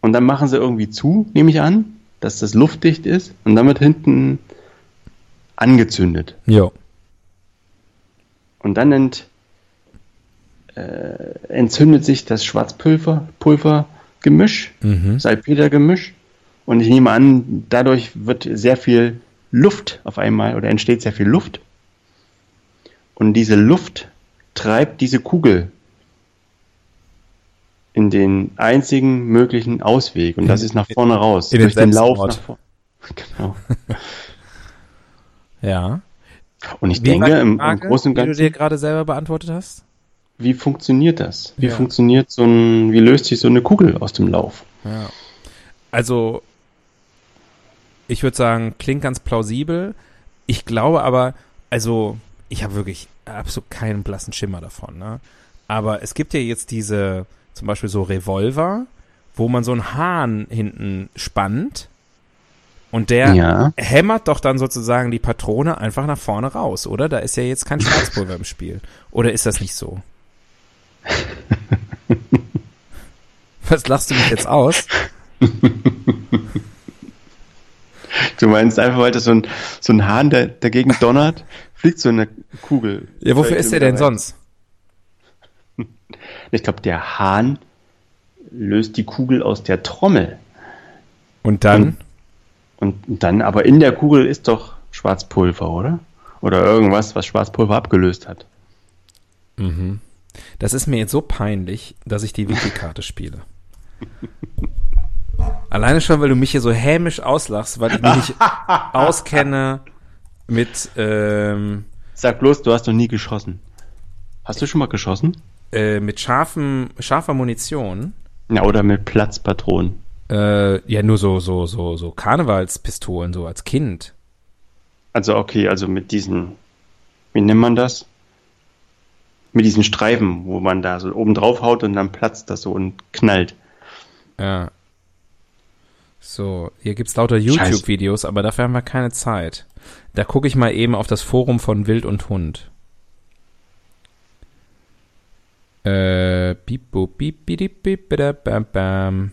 Und dann machen sie irgendwie zu, nehme ich an, dass das luftdicht ist. Und dann wird hinten angezündet. Ja. Und dann nennt äh, entzündet sich das Schwarzpulver-Gemisch, mhm. Salpetergemisch. Und ich nehme an, dadurch wird sehr viel Luft auf einmal oder entsteht sehr viel Luft. Und diese Luft treibt diese Kugel in den einzigen möglichen Ausweg. Und das ist nach vorne raus. In durch den, den Lauf nach vorne. Genau. ja. Und ich Wie denke, im, im Großen und Ganzen. Die du dir gerade selber beantwortet hast? Wie funktioniert das? Wie ja. funktioniert so ein, wie löst sich so eine Kugel aus dem Lauf? Ja. Also, ich würde sagen, klingt ganz plausibel. Ich glaube aber, also, ich habe wirklich absolut keinen blassen Schimmer davon, ne? Aber es gibt ja jetzt diese, zum Beispiel so Revolver, wo man so einen Hahn hinten spannt und der ja. hämmert doch dann sozusagen die Patrone einfach nach vorne raus, oder? Da ist ja jetzt kein Schwarzpulver im Spiel. Oder ist das nicht so? Was lachst du mich jetzt aus? Du meinst einfach, weil das so ein, so ein Hahn, der dagegen donnert, fliegt so eine Kugel. Ja, wofür ist der denn sonst? Ich glaube, der Hahn löst die Kugel aus der Trommel. Und dann? Und, und dann, aber in der Kugel ist doch Schwarzpulver, oder? Oder irgendwas, was Schwarzpulver abgelöst hat. Mhm. Das ist mir jetzt so peinlich, dass ich die Wikikarte spiele. Alleine schon, weil du mich hier so hämisch auslachst, weil ich mich nicht auskenne mit. Ähm, Sag bloß, du hast noch nie geschossen. Hast du schon mal geschossen? Äh, mit scharfen, scharfer Munition. Ja, oder mit Platzpatronen. Äh, ja, nur so, so, so, so Karnevalspistolen, so als Kind. Also okay, also mit diesen, wie nennt man das? Mit diesen Streifen, wo man da so oben drauf haut und dann platzt das so und knallt. Ja. So, hier gibt's lauter YouTube-Videos, aber dafür haben wir keine Zeit. Da gucke ich mal eben auf das Forum von Wild und Hund. Äh, beep, beep, beep, beep, bam, bam.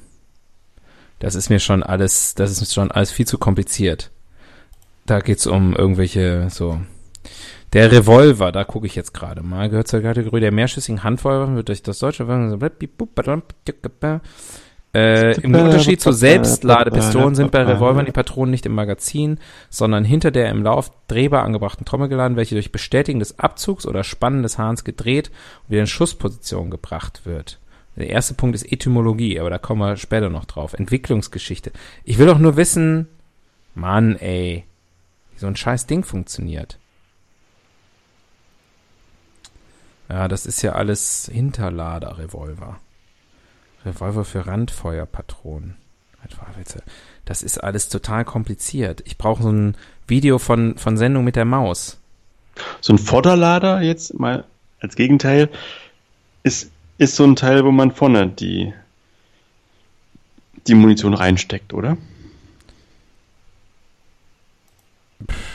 Das ist mir schon alles, das ist schon alles viel zu kompliziert. da geht's um irgendwelche so. Der Revolver, da gucke ich jetzt gerade mal, gehört zur Kategorie der mehrschüssigen Handfeuerwaffen, wird durch das deutsche äh, Im Unterschied zu Selbstladepistolen sind bei Revolvern die Patronen nicht im Magazin, sondern hinter der im Lauf drehbar angebrachten Trommel geladen, welche durch Bestätigen des Abzugs oder Spannen des Hahns gedreht und wieder in Schussposition gebracht wird. Der erste Punkt ist Etymologie, aber da kommen wir später noch drauf. Entwicklungsgeschichte. Ich will doch nur wissen, Mann, ey, wie so ein scheiß Ding funktioniert. Ja, das ist ja alles Hinterlader-Revolver. Revolver für Randfeuerpatronen. Das ist alles total kompliziert. Ich brauche so ein Video von, von Sendung mit der Maus. So ein Vorderlader jetzt mal als Gegenteil ist, ist so ein Teil, wo man vorne die, die Munition reinsteckt, oder?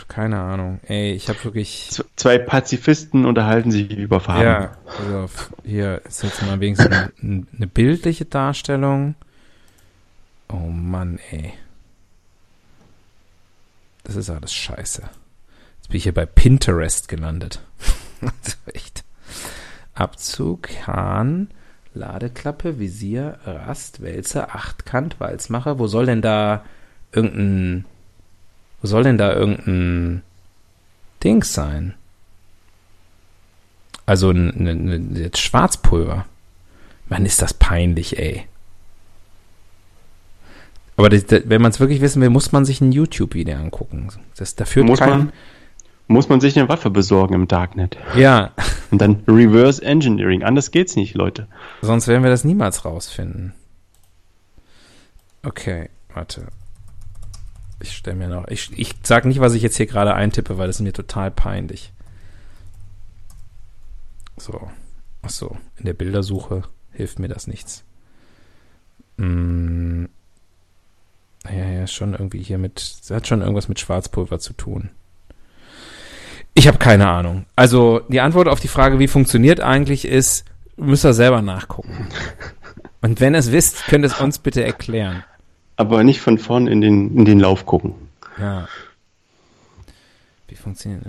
Keine Ahnung. Ey, ich habe wirklich. Zwei Pazifisten unterhalten sich über Farben. Ja, also hier ist jetzt mal wenigstens eine, eine bildliche Darstellung. Oh Mann, ey. Das ist alles scheiße. Jetzt bin ich hier bei Pinterest gelandet. echt. Abzug, Hahn, Ladeklappe, Visier, Rast, Wälzer, Achtkant, Walzmacher. Wo soll denn da irgendein wo soll denn da irgendein Dings sein? Also ein, ein, ein Schwarzpulver. Mann, ist das peinlich, ey. Aber das, das, wenn man es wirklich wissen will, muss man sich ein YouTube-Video angucken. Das, da führt muss kein, man, muss man sich eine Waffe besorgen im Darknet. Ja. Und dann Reverse Engineering. Anders geht's nicht, Leute. Sonst werden wir das niemals rausfinden. Okay, warte. Ich stelle mir noch. Ich, ich sag nicht, was ich jetzt hier gerade eintippe, weil das ist mir total peinlich. So. Ach so. In der Bildersuche hilft mir das nichts. Mm. Ja, ja, schon irgendwie hier mit. Das hat schon irgendwas mit Schwarzpulver zu tun. Ich habe keine Ahnung. Also die Antwort auf die Frage, wie funktioniert eigentlich, ist, müsst ihr selber nachgucken. Und wenn ihr es wisst, könnt ihr es uns bitte erklären aber nicht von vorn in den, in den Lauf gucken. Ja. Wie funktioniert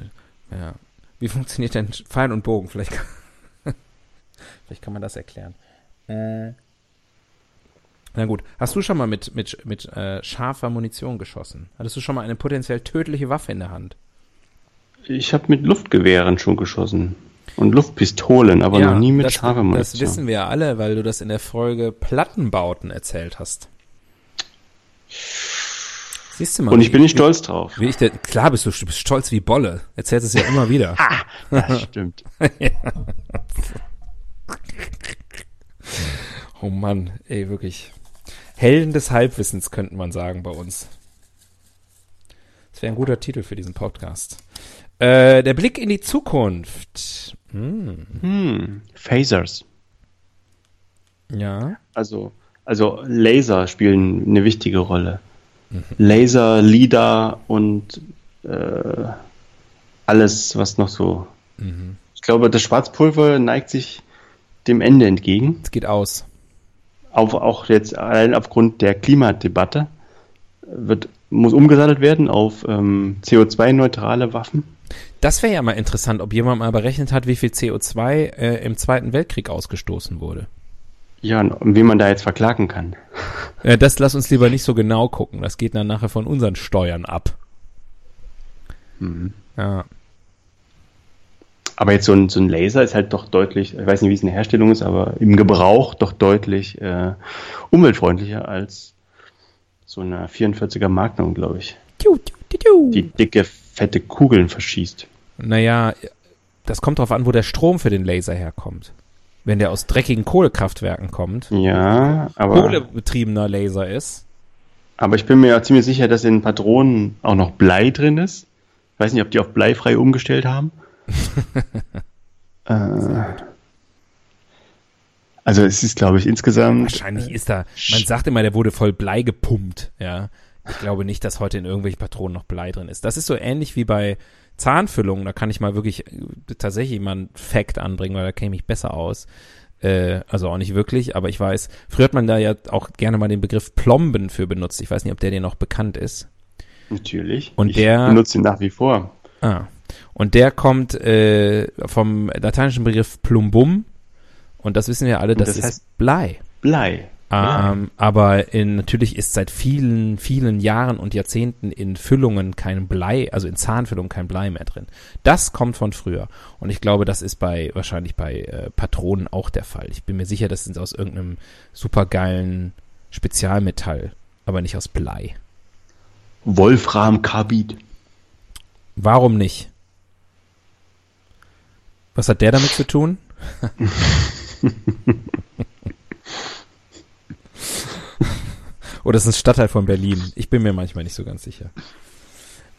ja. Wie funktioniert denn Pfeil und Bogen? Vielleicht kann, vielleicht kann man das erklären. Äh. Na gut, hast du schon mal mit, mit, mit äh, scharfer Munition geschossen? Hattest du schon mal eine potenziell tödliche Waffe in der Hand? Ich habe mit Luftgewehren schon geschossen. Und Luftpistolen, aber ja, noch nie mit scharfer Munition. Das wissen wir ja alle, weil du das in der Folge Plattenbauten erzählt hast. Siehst du mal. Und ich bin nicht stolz drauf. Wie ich der, klar bist du, du bist stolz wie Bolle. Erzählst es ja immer wieder. ah, das stimmt. Oh Mann, ey, wirklich. Helden des Halbwissens könnte man sagen bei uns. Das wäre ein guter Titel für diesen Podcast. Äh, der Blick in die Zukunft. Hm. Hm. Phasers. Ja. Also also Laser spielen eine wichtige Rolle. Mhm. Laser, LIDAR und äh, alles, was noch so. Mhm. Ich glaube, das Schwarzpulver neigt sich dem Ende entgegen. Es geht aus. Auf, auch jetzt allein aufgrund der Klimadebatte wird, muss umgesattelt werden auf ähm, CO2-neutrale Waffen. Das wäre ja mal interessant, ob jemand mal berechnet hat, wie viel CO2 äh, im Zweiten Weltkrieg ausgestoßen wurde. Ja, und wie man da jetzt verklagen kann. Ja, das lass uns lieber nicht so genau gucken. Das geht dann nachher von unseren Steuern ab. Mhm. Ja. Aber jetzt so ein, so ein Laser ist halt doch deutlich, ich weiß nicht, wie es in der Herstellung ist, aber im Gebrauch doch deutlich äh, umweltfreundlicher als so eine 44er Magnum, glaube ich. Die dicke, fette Kugeln verschießt. Naja, das kommt darauf an, wo der Strom für den Laser herkommt wenn der aus dreckigen Kohlekraftwerken kommt. Ja, aber. Kohlebetriebener Laser ist. Aber ich bin mir ja ziemlich sicher, dass in Patronen auch noch Blei drin ist. Ich weiß nicht, ob die auf bleifrei umgestellt haben. äh, also es ist, glaube ich, insgesamt. Wahrscheinlich ist da, man sagt immer, der wurde voll Blei gepumpt, ja. Ich glaube nicht, dass heute in irgendwelchen Patronen noch Blei drin ist. Das ist so ähnlich wie bei Zahnfüllung, da kann ich mal wirklich äh, tatsächlich mal einen Fact anbringen, weil da kenne ich mich besser aus. Äh, also auch nicht wirklich, aber ich weiß, früher hat man da ja auch gerne mal den Begriff Plomben für benutzt. Ich weiß nicht, ob der dir noch bekannt ist. Natürlich. Und ich der- benutze ihn nach wie vor. Ah. Und der kommt äh, vom lateinischen Begriff plumbum. Und das wissen wir alle, das, das ist heißt- Blei. Blei. Ähm, aber in, natürlich ist seit vielen, vielen Jahren und Jahrzehnten in Füllungen kein Blei, also in Zahnfüllungen kein Blei mehr drin. Das kommt von früher. Und ich glaube, das ist bei, wahrscheinlich bei äh, Patronen auch der Fall. Ich bin mir sicher, das sind aus irgendeinem supergeilen Spezialmetall, aber nicht aus Blei. Wolframkarbid. Warum nicht? Was hat der damit zu tun? Oder ist ein Stadtteil von Berlin? Ich bin mir manchmal nicht so ganz sicher.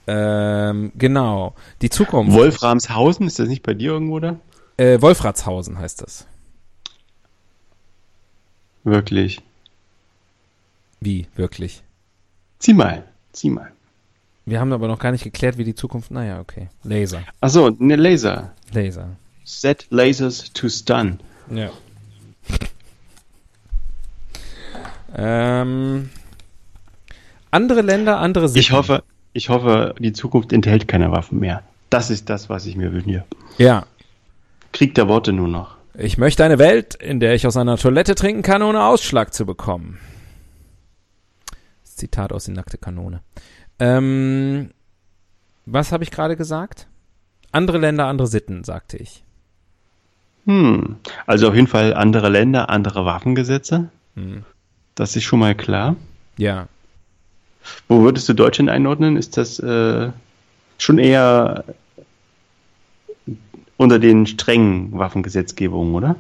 Ähm, genau. Die Zukunft. Wolframshausen, ist das nicht bei dir irgendwo da? äh, Wolfratshausen heißt das. Wirklich. Wie, wirklich? Zieh mal. Zieh mal. Wir haben aber noch gar nicht geklärt, wie die Zukunft. Naja, okay. Laser. Achso, ne Laser. Laser. Set lasers to stun. Ja. Ähm, andere Länder, andere Sitten. Ich hoffe, ich hoffe, die Zukunft enthält keine Waffen mehr. Das ist das, was ich mir wünsche. Ja. Krieg der Worte nur noch. Ich möchte eine Welt, in der ich aus einer Toilette trinken kann, ohne Ausschlag zu bekommen. Zitat aus die nackte Kanone. Ähm, was habe ich gerade gesagt? Andere Länder, andere Sitten, sagte ich. Hm. Also auf jeden Fall andere Länder, andere Waffengesetze. Hm. Das ist schon mal klar. Ja. Wo würdest du Deutschland einordnen? Ist das äh, schon eher unter den strengen Waffengesetzgebungen, oder?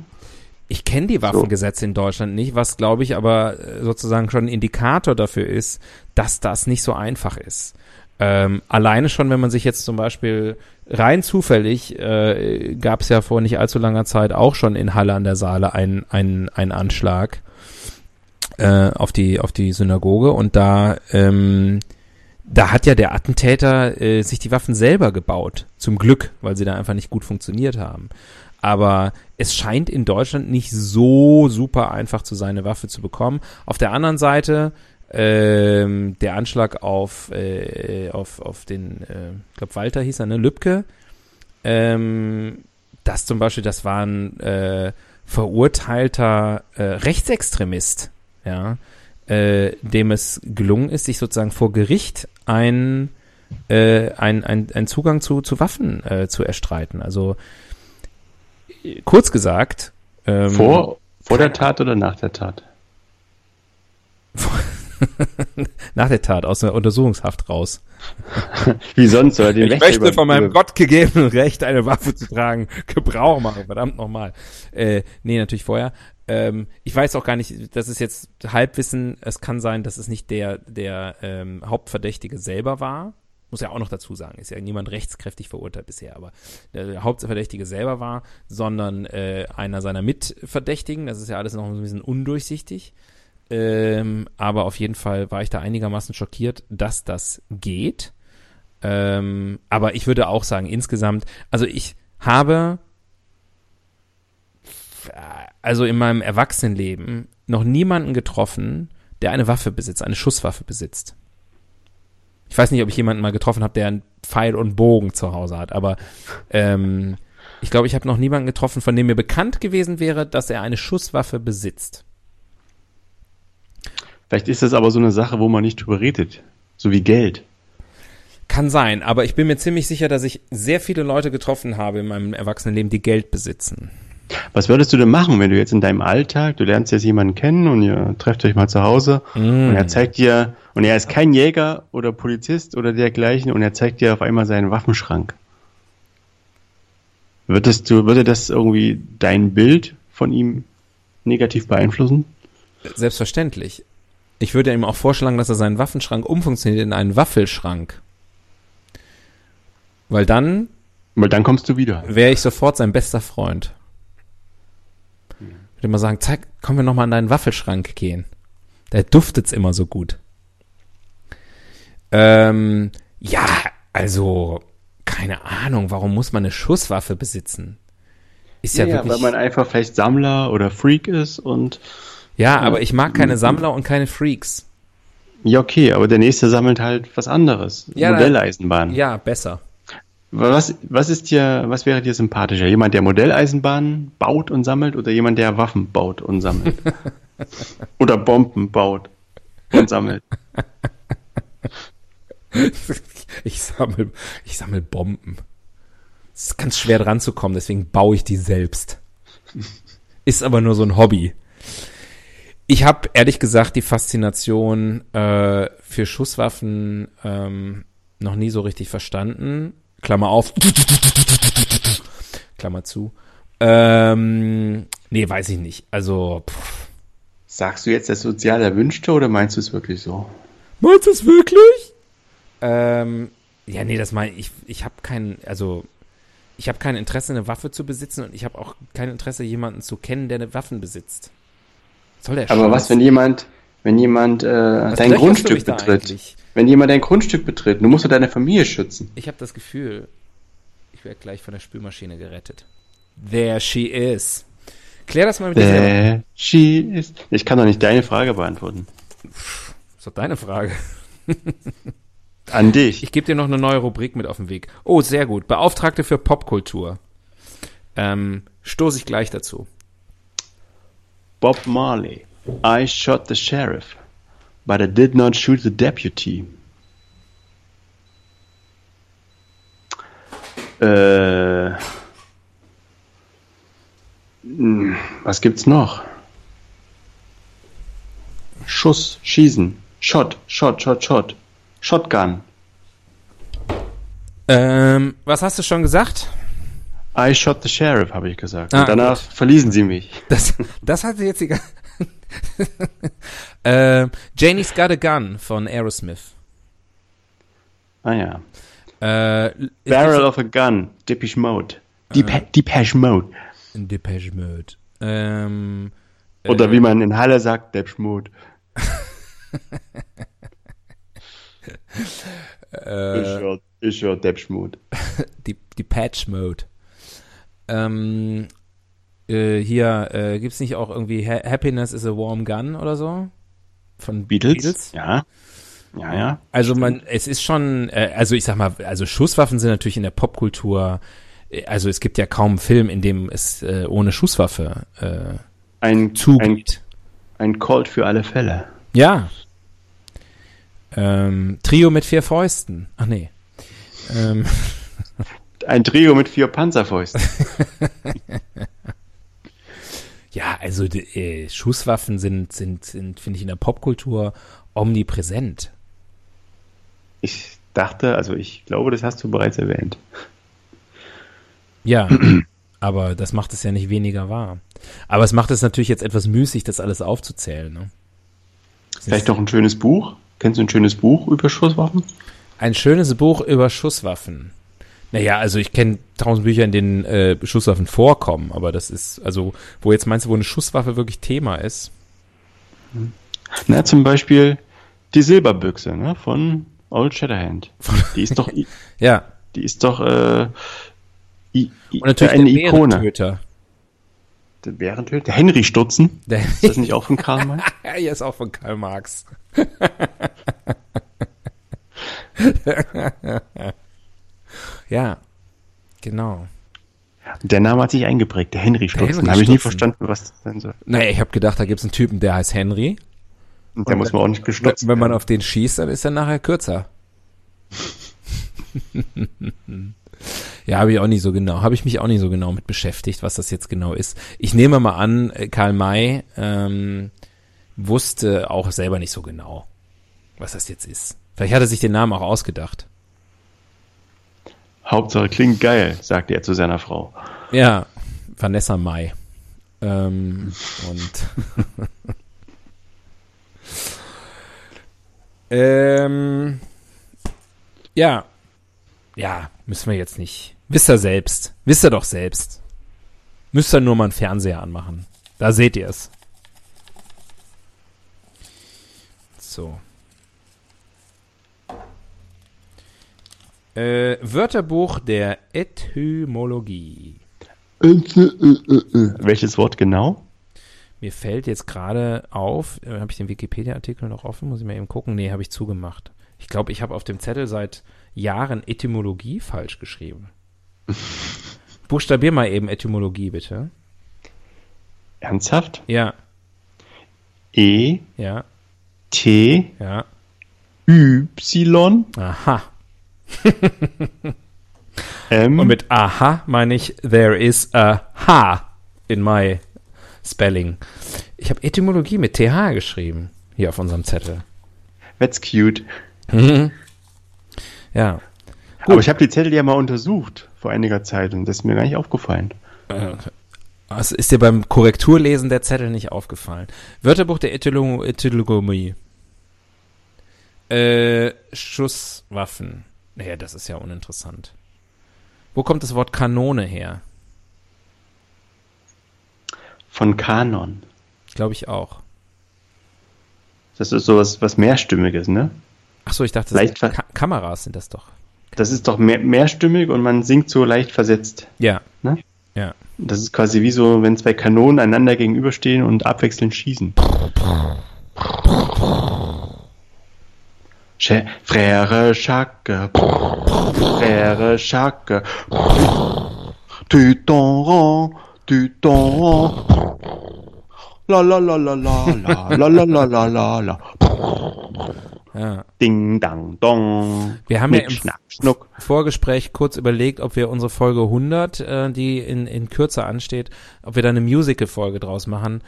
Ich kenne die Waffengesetze in Deutschland nicht, was glaube ich aber äh, sozusagen schon ein Indikator dafür ist, dass das nicht so einfach ist. Ähm, alleine schon, wenn man sich jetzt zum Beispiel rein zufällig, äh, gab es ja vor nicht allzu langer Zeit auch schon in Halle an der Saale einen einen Anschlag äh, auf die auf die Synagoge und da ähm, da hat ja der Attentäter äh, sich die Waffen selber gebaut, zum Glück, weil sie da einfach nicht gut funktioniert haben. Aber es scheint in Deutschland nicht so super einfach zu sein, eine Waffe zu bekommen. Auf der anderen Seite ähm, der Anschlag auf, äh, auf, auf den, äh, ich glaube Walter hieß er, ne, Lübcke, ähm, das zum Beispiel, das war ein äh, verurteilter äh, Rechtsextremist, ja, äh, dem es gelungen ist, sich sozusagen vor Gericht ein, äh, ein, ein, ein Zugang zu, zu Waffen äh, zu erstreiten. Also kurz gesagt, ähm, Vor, vor der Tat oder nach der Tat? nach der Tat aus der Untersuchungshaft raus. Wie sonst? Oder den Ich Wächter möchte von meinem über- Gott gegebenen Recht, eine Waffe zu tragen, Gebrauch machen, verdammt nochmal. Äh, nee, natürlich vorher. Ähm, ich weiß auch gar nicht, das ist jetzt Halbwissen, es kann sein, dass es nicht der, der ähm, Hauptverdächtige selber war. Muss ja auch noch dazu sagen, ist ja niemand rechtskräftig verurteilt bisher, aber der Hauptverdächtige selber war, sondern äh, einer seiner Mitverdächtigen, das ist ja alles noch ein bisschen undurchsichtig. Ähm, aber auf jeden Fall war ich da einigermaßen schockiert, dass das geht. Ähm, aber ich würde auch sagen, insgesamt, also ich habe also in meinem Erwachsenenleben noch niemanden getroffen, der eine Waffe besitzt, eine Schusswaffe besitzt. Ich weiß nicht, ob ich jemanden mal getroffen habe, der einen Pfeil und Bogen zu Hause hat, aber ähm, ich glaube, ich habe noch niemanden getroffen, von dem mir bekannt gewesen wäre, dass er eine Schusswaffe besitzt. Vielleicht ist das aber so eine Sache, wo man nicht drüber redet. So wie Geld. Kann sein, aber ich bin mir ziemlich sicher, dass ich sehr viele Leute getroffen habe in meinem Erwachsenenleben, die Geld besitzen. Was würdest du denn machen, wenn du jetzt in deinem Alltag, du lernst jetzt jemanden kennen und ihr trefft euch mal zu Hause und er zeigt dir, und er ist kein Jäger oder Polizist oder dergleichen und er zeigt dir auf einmal seinen Waffenschrank. Würdest du, würde das irgendwie dein Bild von ihm negativ beeinflussen? Selbstverständlich. Ich würde ihm auch vorschlagen, dass er seinen Waffenschrank umfunktioniert in einen Waffelschrank. Weil dann Weil dann kommst du wieder. wäre ich sofort sein bester Freund. Würde mal sagen, zeig, kommen wir nochmal an deinen Waffelschrank gehen. Da duftet's immer so gut. Ähm, ja, also, keine Ahnung, warum muss man eine Schusswaffe besitzen? Ist ja, Ja, wirklich. weil man einfach vielleicht Sammler oder Freak ist und ja, aber ich mag keine Sammler und keine Freaks. Ja, okay, aber der nächste sammelt halt was anderes. Ja, Modelleisenbahn. Ja, besser. Was, was ist dir, was wäre dir sympathischer? Jemand, der Modelleisenbahnen baut und sammelt oder jemand, der Waffen baut und sammelt? oder Bomben baut und sammelt? ich sammle ich sammel Bomben. Es ist ganz schwer dran zu kommen, deswegen baue ich die selbst. Ist aber nur so ein Hobby. Ich habe ehrlich gesagt die Faszination äh, für Schusswaffen ähm, noch nie so richtig verstanden. Klammer auf. Klammer zu. Ähm, nee, weiß ich nicht. Also. Pff. Sagst du jetzt das sozial Erwünschte oder meinst du es wirklich so? Meinst du es wirklich? Ähm, ja, nee, das meine ich. Ich habe kein, also ich habe kein Interesse, eine Waffe zu besitzen und ich habe auch kein Interesse, jemanden zu kennen, der eine Waffen besitzt. Soll der Aber was, wenn jemand, wenn jemand äh, dein Grundstück betritt? Wenn jemand dein Grundstück betritt, du musst du deine Familie schützen. Ich habe das Gefühl, ich werde gleich von der Spülmaschine gerettet. There she is. Klär das mal mit dir There she is. Ich kann doch nicht deine Frage beantworten. ist doch deine Frage. An dich. Ich gebe dir noch eine neue Rubrik mit auf den Weg. Oh, sehr gut. Beauftragte für Popkultur. Ähm, stoße ich gleich dazu. Bob Marley. I shot the sheriff, but I did not shoot the deputy. Äh, hm, was gibt's noch? Schuss, Schießen, Shot, Shot, Shot, Shot, Shotgun. Ähm, was hast du schon gesagt? I shot the sheriff, habe ich gesagt. Ah, Und danach gut. verließen sie mich. Das, das hatte jetzt egal. äh, Janie's Got a Gun von Aerosmith. Ah ja. Äh, Barrel of a Gun, Depeche Mode. Depe äh, Depeche Mode. Depeche Mode. Ähm, Oder äh, wie man in Halle sagt, Depeche Mode. äh, ich höre Depeche Mode. die, die Patch Mode. Ähm, äh, hier, äh, gibt es nicht auch irgendwie ha Happiness is a Warm Gun oder so? Von Beatles? Beatles? Ja. Ja, ja. Also man, es ist schon, äh, also ich sag mal, also Schusswaffen sind natürlich in der Popkultur, äh, also es gibt ja kaum einen Film, in dem es äh, ohne Schusswaffe äh, ein, zugeht. Ein, ein Colt für alle Fälle. Ja. Ähm, Trio mit vier Fäusten. Ach nee. Ähm. Ein Trio mit vier Panzerfäusten. ja, also äh, Schusswaffen sind, sind, sind finde ich, in der Popkultur omnipräsent. Ich dachte, also ich glaube, das hast du bereits erwähnt. Ja, aber das macht es ja nicht weniger wahr. Aber es macht es natürlich jetzt etwas müßig, das alles aufzuzählen. Ne? Vielleicht noch ein schönes Buch? Kennst du ein schönes Buch über Schusswaffen? Ein schönes Buch über Schusswaffen. Naja, also ich kenne tausend Bücher, in denen äh, Schusswaffen vorkommen, aber das ist, also, wo jetzt meinst du, wo eine Schusswaffe wirklich Thema ist? Na, zum Beispiel die Silberbüchse, ne, von Old Shatterhand. Die ist doch, ja. Die ist doch, äh, I, I, Und natürlich eine der Ikone. Bärentöter. Der Bärentöter? Der Henry Stutzen? Der ist das nicht auch von Karl Marx? ja, er ist auch von Karl Marx. Ja, genau. Der Name hat sich eingeprägt, der Henry Stutzen. Da habe ich nie verstanden, was das sein soll. Naja, ich habe gedacht, da gibt es einen Typen, der heißt Henry. Und der und muss man auch nicht gestutzt Wenn man auf den schießt, dann ist er nachher kürzer. ja, habe ich auch nicht so genau, habe ich mich auch nicht so genau mit beschäftigt, was das jetzt genau ist. Ich nehme mal an, äh, Karl May ähm, wusste auch selber nicht so genau, was das jetzt ist. Vielleicht hat er sich den Namen auch ausgedacht. Hauptsache klingt geil, sagte er zu seiner Frau. Ja, Vanessa Mai. Ähm, und ähm, ja, ja, müssen wir jetzt nicht. Wisst ihr selbst. Wisst ihr doch selbst. Müsst ihr nur mal einen Fernseher anmachen. Da seht ihr es. So. Äh, Wörterbuch der Etymologie. Welches Wort genau? Mir fällt jetzt gerade auf, äh, habe ich den Wikipedia-Artikel noch offen? Muss ich mal eben gucken? Nee, habe ich zugemacht. Ich glaube, ich habe auf dem Zettel seit Jahren Etymologie falsch geschrieben. Buchstabier mal eben Etymologie, bitte. Ernsthaft? Ja, E, ja, T, ja. Y, Aha. M. Und mit aha meine ich, there is a H in my spelling. Ich habe Etymologie mit TH geschrieben, hier auf unserem Zettel. That's cute. Ja. Aber ich habe die Zettel ja mal untersucht vor einiger Zeit und das ist mir gar nicht aufgefallen. Äh, Was ist dir beim Korrekturlesen der Zettel nicht aufgefallen? Wörterbuch der Ethylo Etymologie. Äh, Schusswaffen. Naja, das ist ja uninteressant. Wo kommt das Wort Kanone her? Von Kanon. Glaube ich auch. Das ist sowas was mehrstimmiges, ne? Ach so, ich dachte, Leicht das ver- Ka Kameras sind das doch. Das ist doch mehr, mehrstimmig und man singt so leicht versetzt. Ja. Ne? Ja. Das ist quasi wie so, wenn zwei Kanonen einander gegenüberstehen und abwechselnd schießen. Ch Frère Jacques, Frère Jacques, tu t'en rends, tu t'en rends. La la la la la la la la la la la ja. Ding dang dong. Wir haben ja Schnick, im schnack, schnuck. Vorgespräch kurz überlegt, ob wir unsere Folge 100, äh, die in, in Kürze ansteht, ob wir da eine Musical-Folge draus machen.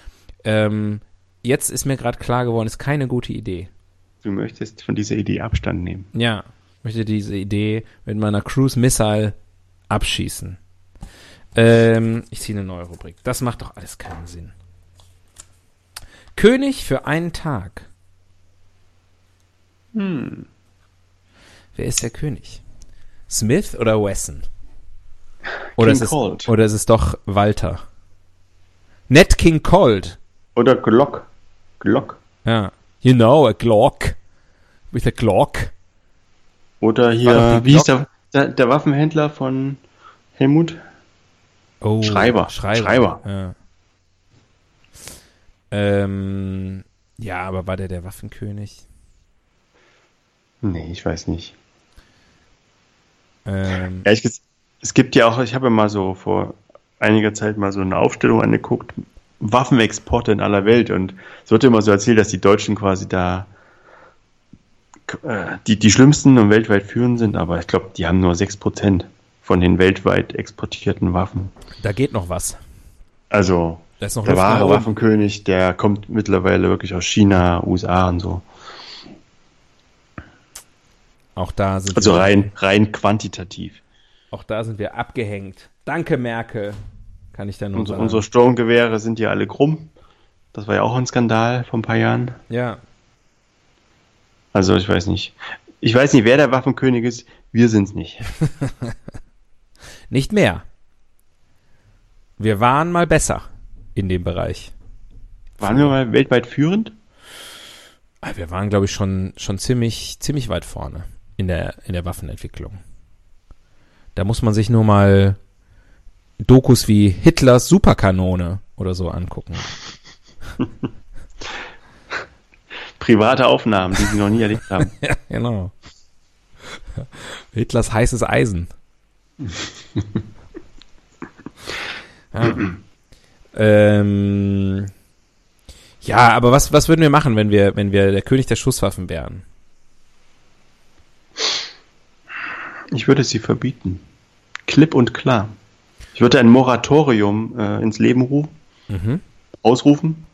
Ähm, jetzt ist mir gerade klar geworden, ist keine gute Idee. Du möchtest von dieser Idee Abstand nehmen. Ja, ich möchte diese Idee mit meiner Cruise Missile abschießen. Ähm, ich ziehe eine neue Rubrik. Das macht doch alles keinen Sinn. König für einen Tag. Hm. Wer ist der König? Smith oder Wesson? Oder, King ist es, Cold. oder ist es doch Walter? Ned King Cold. Oder Glock. Glock. Ja. You know, a Glock. With a Glock. Oder hier, wie hieß der, der, der Waffenhändler von Helmut? Oh, Schreiber. Schreiber. Schreiber. Ja. Ähm, ja, aber war der der Waffenkönig? Nee, ich weiß nicht. Ähm, Ehrlich gesagt, es gibt ja auch, ich habe ja mal so vor einiger Zeit mal so eine Aufstellung angeguckt, Waffenexporte in aller Welt und es wird immer so erzählt, dass die Deutschen quasi da äh, die, die schlimmsten und weltweit führend sind, aber ich glaube, die haben nur 6% von den weltweit exportierten Waffen. da geht noch was. Also noch der wahre. Waffenkönig, der kommt mittlerweile wirklich aus China, USA und so. Auch da sind Also wir, rein, rein quantitativ. auch da sind wir abgehängt. Danke, Merkel. Kann ich da nur Unsere, sagen. unsere Sturmgewehre sind ja alle krumm. Das war ja auch ein Skandal vor ein paar Jahren. ja. Also ich weiß nicht. Ich weiß nicht, wer der Waffenkönig ist. Wir sind's nicht. Nicht mehr. Wir waren mal besser in dem Bereich. Waren wir mal weltweit führend? Ah, Wir waren, glaube ich, schon, schon ziemlich, ziemlich weit vorne in der, in der Waffenentwicklung. Da muss man sich nur mal Dokus wie Hitlers Superkanone oder so angucken. Private Aufnahmen, die sie noch nie erlebt haben. Ja, genau. Hitlers heißes Eisen. ja. Ähm, ja, aber was, was würden wir machen, wenn wir, wenn wir der König der Schusswaffen wären? Ich würde sie verbieten. Klipp und klar. Ich würde ein Moratorium äh, ins Leben rufen, Mhm. ausrufen.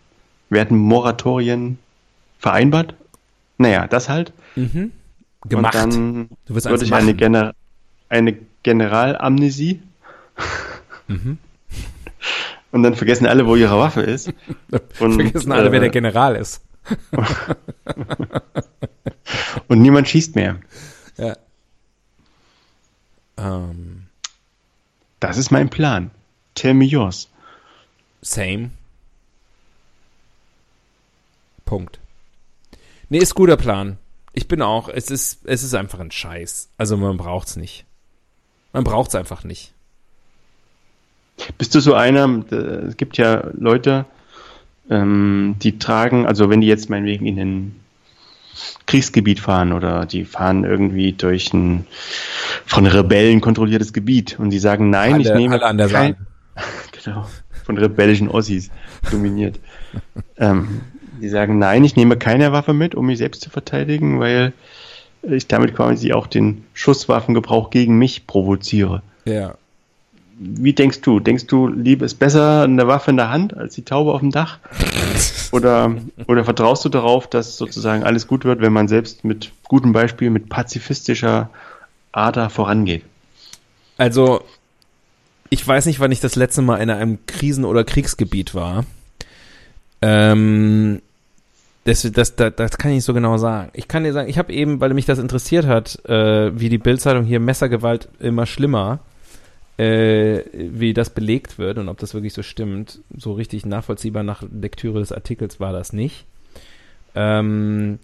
Werden Moratorien vereinbart? Naja, das halt. Mhm. Gemacht. Und dann Du wirst würde ich eine. Gener eine Generalamnesie. Mhm. Und dann vergessen alle, wo ihre Waffe ist. Und, Vergessen alle, wer äh, der General ist. Und niemand schießt mehr. Ja. Ähm, Das ist mein Plan. Tell me yours. same. Punkt. Nee, ist guter Plan. Ich bin auch, es ist, es ist einfach ein Scheiß. Also man braucht's nicht. Man braucht's einfach nicht. Bist du so einer, äh, es gibt ja Leute, ähm, die tragen, also wenn die jetzt meinetwegen in ein Kriegsgebiet fahren oder die fahren irgendwie durch ein von Rebellen kontrolliertes Gebiet und die sagen, nein, Alle- ich nehme alle an der kein, genau, von rebellischen Ossis dominiert. ähm, die sagen, nein, ich nehme keine Waffe mit, um mich selbst zu verteidigen, weil ich damit quasi auch den Schusswaffengebrauch gegen mich provoziere. Ja. Wie denkst du? Denkst du, Liebe ist besser eine Waffe in der Hand als die Taube auf dem Dach? Oder, oder vertraust du darauf, dass sozusagen alles gut wird, wenn man selbst mit gutem Beispiel, mit pazifistischer Ader vorangeht? Also, ich weiß nicht, wann ich das letzte Mal in einem Krisen- oder Kriegsgebiet war. Ähm, das, das, das, das kann ich nicht so genau sagen. Ich kann dir sagen, ich habe eben, weil mich das interessiert hat, äh, wie die Bildzeitung hier Messergewalt immer schlimmer, äh, wie das belegt wird und ob das wirklich so stimmt. So richtig nachvollziehbar nach Lektüre des Artikels war das nicht. Ähm,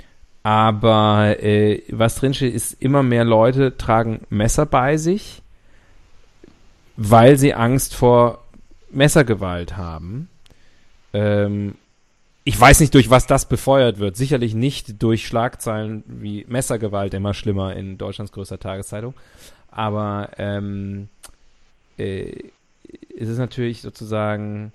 aber äh, was drinsteht, ist, immer mehr Leute tragen Messer bei sich, weil sie Angst vor Messergewalt haben. Ähm, ich weiß nicht, durch was das befeuert wird. Sicherlich nicht durch Schlagzeilen wie Messergewalt, immer schlimmer in Deutschlands größter Tageszeitung. Aber ähm, äh, es ist natürlich sozusagen,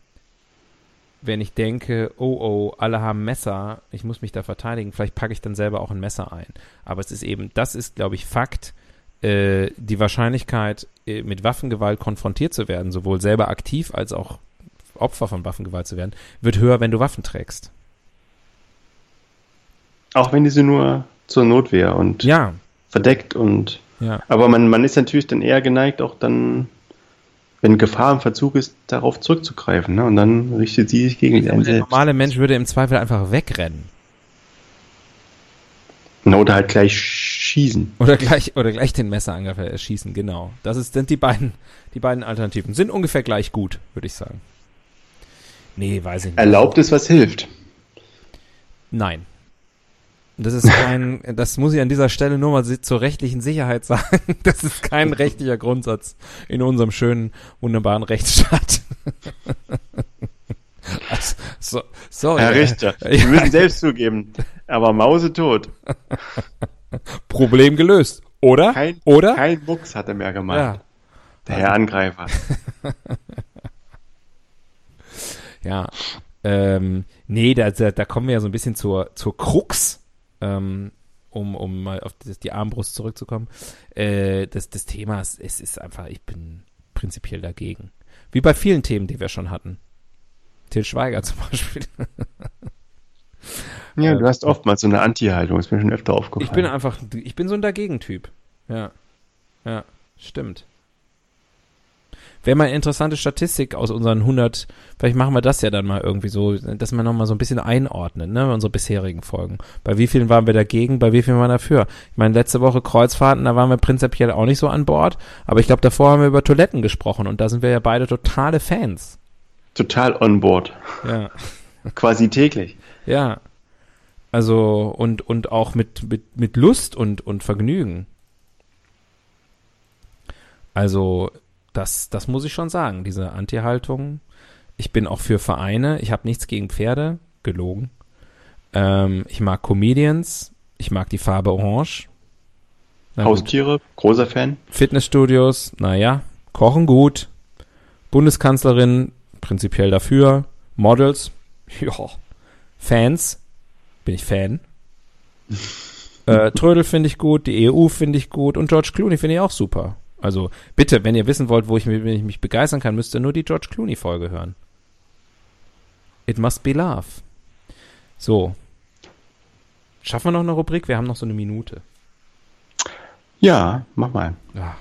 wenn ich denke, oh oh, alle haben Messer, ich muss mich da verteidigen, vielleicht packe ich dann selber auch ein Messer ein. Aber es ist eben, das ist, glaube ich, Fakt, äh, die Wahrscheinlichkeit, äh, mit Waffengewalt konfrontiert zu werden, sowohl selber aktiv als auch Opfer von Waffengewalt zu werden, wird höher, wenn du Waffen trägst. Auch wenn diese nur zur Notwehr und Ja, verdeckt und ja. aber man, man ist natürlich dann eher geneigt, auch dann, wenn Gefahr im Verzug ist, darauf zurückzugreifen. Ne? Und dann richtet sie sich gegen einen Der normale Mensch würde im Zweifel einfach wegrennen. Na, Oder halt gleich schießen. Oder gleich, oder gleich den Messerangriff erschießen, genau. Das ist, sind die beiden, die beiden Alternativen. Sind ungefähr gleich gut, würde ich sagen. Nee, weiß ich nicht. Erlaubt ist, was hilft. Nein. Das ist kein, das muss ich an dieser Stelle nur mal zur rechtlichen Sicherheit sagen. Das ist kein rechtlicher Grundsatz in unserem schönen, wunderbaren Rechtsstaat. Also, so, sorry. Herr äh, Richter, ja. Sie müssen selbst zugeben. Aber Mause tot. Problem gelöst. Oder? Kein, Oder? kein Mucks hat er mehr gemacht. ja. Der Herr Angreifer. Ja. Ähm, nee, da, da, da kommen wir ja so ein bisschen zur, zur Krux, ähm, um, um mal auf das, die Armbrust zurückzukommen. Äh, das, das Thema ist, es ist einfach, ich bin prinzipiell dagegen. Wie bei vielen Themen, die wir schon hatten. Til Schweiger zum Beispiel. Ja, du hast oftmals so eine Anti-Haltung, ist mir schon öfter aufgefallen. Ich bin einfach, ich bin so ein Dagegen-Typ. Ja. Ja, stimmt. Wäre mal eine interessante Statistik aus unseren 100, vielleicht machen wir das ja dann mal irgendwie so, dass wir nochmal so ein bisschen einordnen, ne, unsere bisherigen Folgen. Bei wie vielen waren wir dagegen, bei wie vielen waren wir dafür? Ich meine, letzte Woche Kreuzfahrten, da waren wir prinzipiell auch nicht so an Bord, aber ich glaube, davor haben wir über Toiletten gesprochen und da sind wir ja beide totale Fans. Total on board. Ja. Quasi täglich. Ja. Also, und, und auch mit, mit, mit Lust und, und Vergnügen. Also, das, das muss ich schon sagen, diese Anti-Haltung. Ich bin auch für Vereine. Ich habe nichts gegen Pferde. Gelogen. Ähm, ich mag Comedians. Ich mag die Farbe Orange. Na. Haustiere, großer Fan. Fitnessstudios, naja. Kochen gut. Bundeskanzlerin, prinzipiell dafür. Models, ja. Fans, bin ich Fan. äh, Trödel finde ich gut, die EU finde ich gut und George Clooney finde ich auch super. Also bitte, wenn ihr wissen wollt, wo ich, mich- wenn ich mich begeistern kann, müsst ihr nur die George Clooney-Folge hören. It must be love. So. Schaffen wir noch eine Rubrik? Wir haben noch so eine Minute. Ja, mach mal. Ah,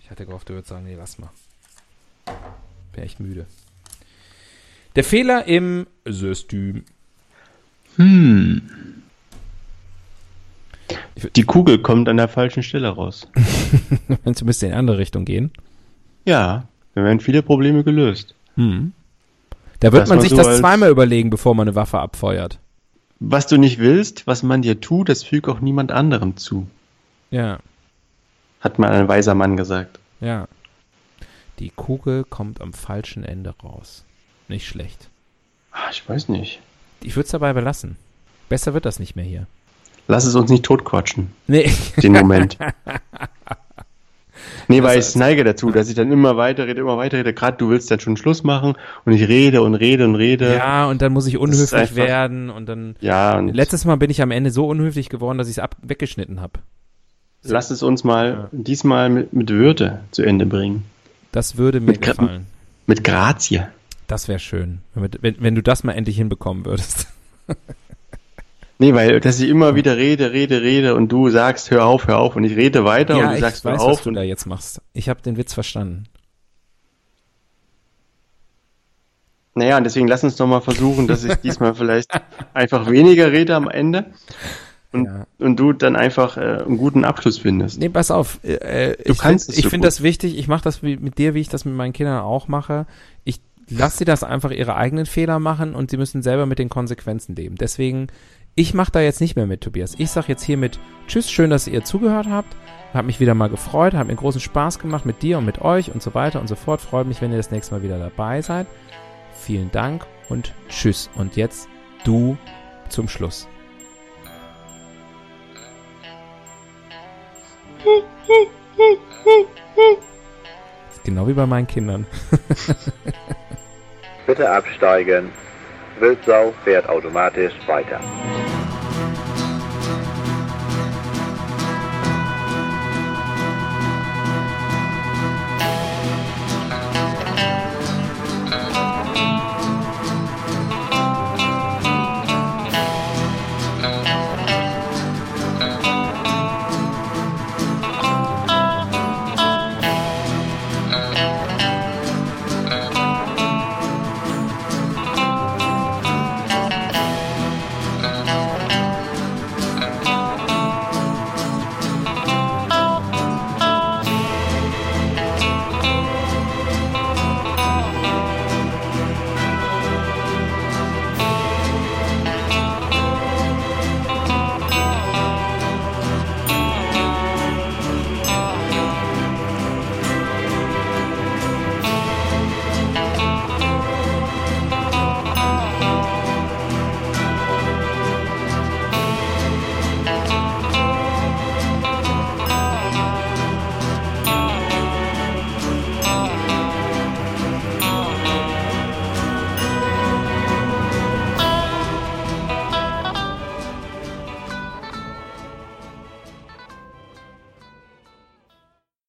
ich hatte gehofft, du würdest sagen, nee, lass mal. Bin echt müde. Der Fehler im System. Hm. Die Kugel kommt an der falschen Stelle raus. Wenn du müsste in die andere Richtung gehen. Ja, da werden viele Probleme gelöst. Hm. Da wird Dass man sich so das zweimal überlegen, bevor man eine Waffe abfeuert. Was du nicht willst, was man dir tut, das fügt auch niemand anderem zu. Ja, Hat mal ein weiser Mann gesagt. ja. Die Kugel kommt am falschen Ende raus. Nicht schlecht. Ah, ich weiß nicht. Ich würde es dabei belassen. Besser wird das nicht mehr hier. Lass es uns nicht totquatschen. Nee. Den Moment. Nee, weil ich neige dazu, dass ich dann immer weiterrede, immer weiterrede. Gerade du willst dann schon Schluss machen und ich rede und rede und rede. Ja, und dann muss ich unhöflich einfach- werden und dann. Ja, und Letztes Mal bin ich am Ende so unhöflich geworden, dass ich es weggeschnitten habe. lass es uns mal diesmal mit, mit Würde zu Ende bringen. Das würde mir Mit gefallen. Mit Grazie. Das wäre schön, wenn, wenn, wenn du das mal endlich hinbekommen würdest. Nee, weil, dass ich immer wieder rede, rede, rede und du sagst, hör auf, hör auf und ich rede weiter und ja, du ich sagst, weiß, hör was auf. du Und, da jetzt machst. Ich habe den Witz verstanden. naja, und deswegen lass uns doch mal versuchen, dass ich diesmal vielleicht einfach weniger rede am Ende und, Ja. und du dann einfach äh, einen guten Abschluss findest. Nee, pass auf. Äh, Du ich kannst find- es ich so finde das wichtig. Ich mache das mit dir, wie ich das mit meinen Kindern auch mache. Ich lasse sie das einfach ihre eigenen Fehler machen und sie müssen selber mit den Konsequenzen leben. Deswegen, ich mache da jetzt nicht mehr mit, Tobias. Ich sag jetzt hiermit Tschüss, schön, dass ihr zugehört habt. Hab mich wieder mal gefreut, hat mir großen Spaß gemacht mit dir und mit euch und so weiter und so fort. Freut mich, wenn ihr das nächste Mal wieder dabei seid. Vielen Dank und Tschüss. Und jetzt du zum Schluss. Genau wie bei meinen Kindern. Bitte absteigen. Wildsau fährt automatisch weiter.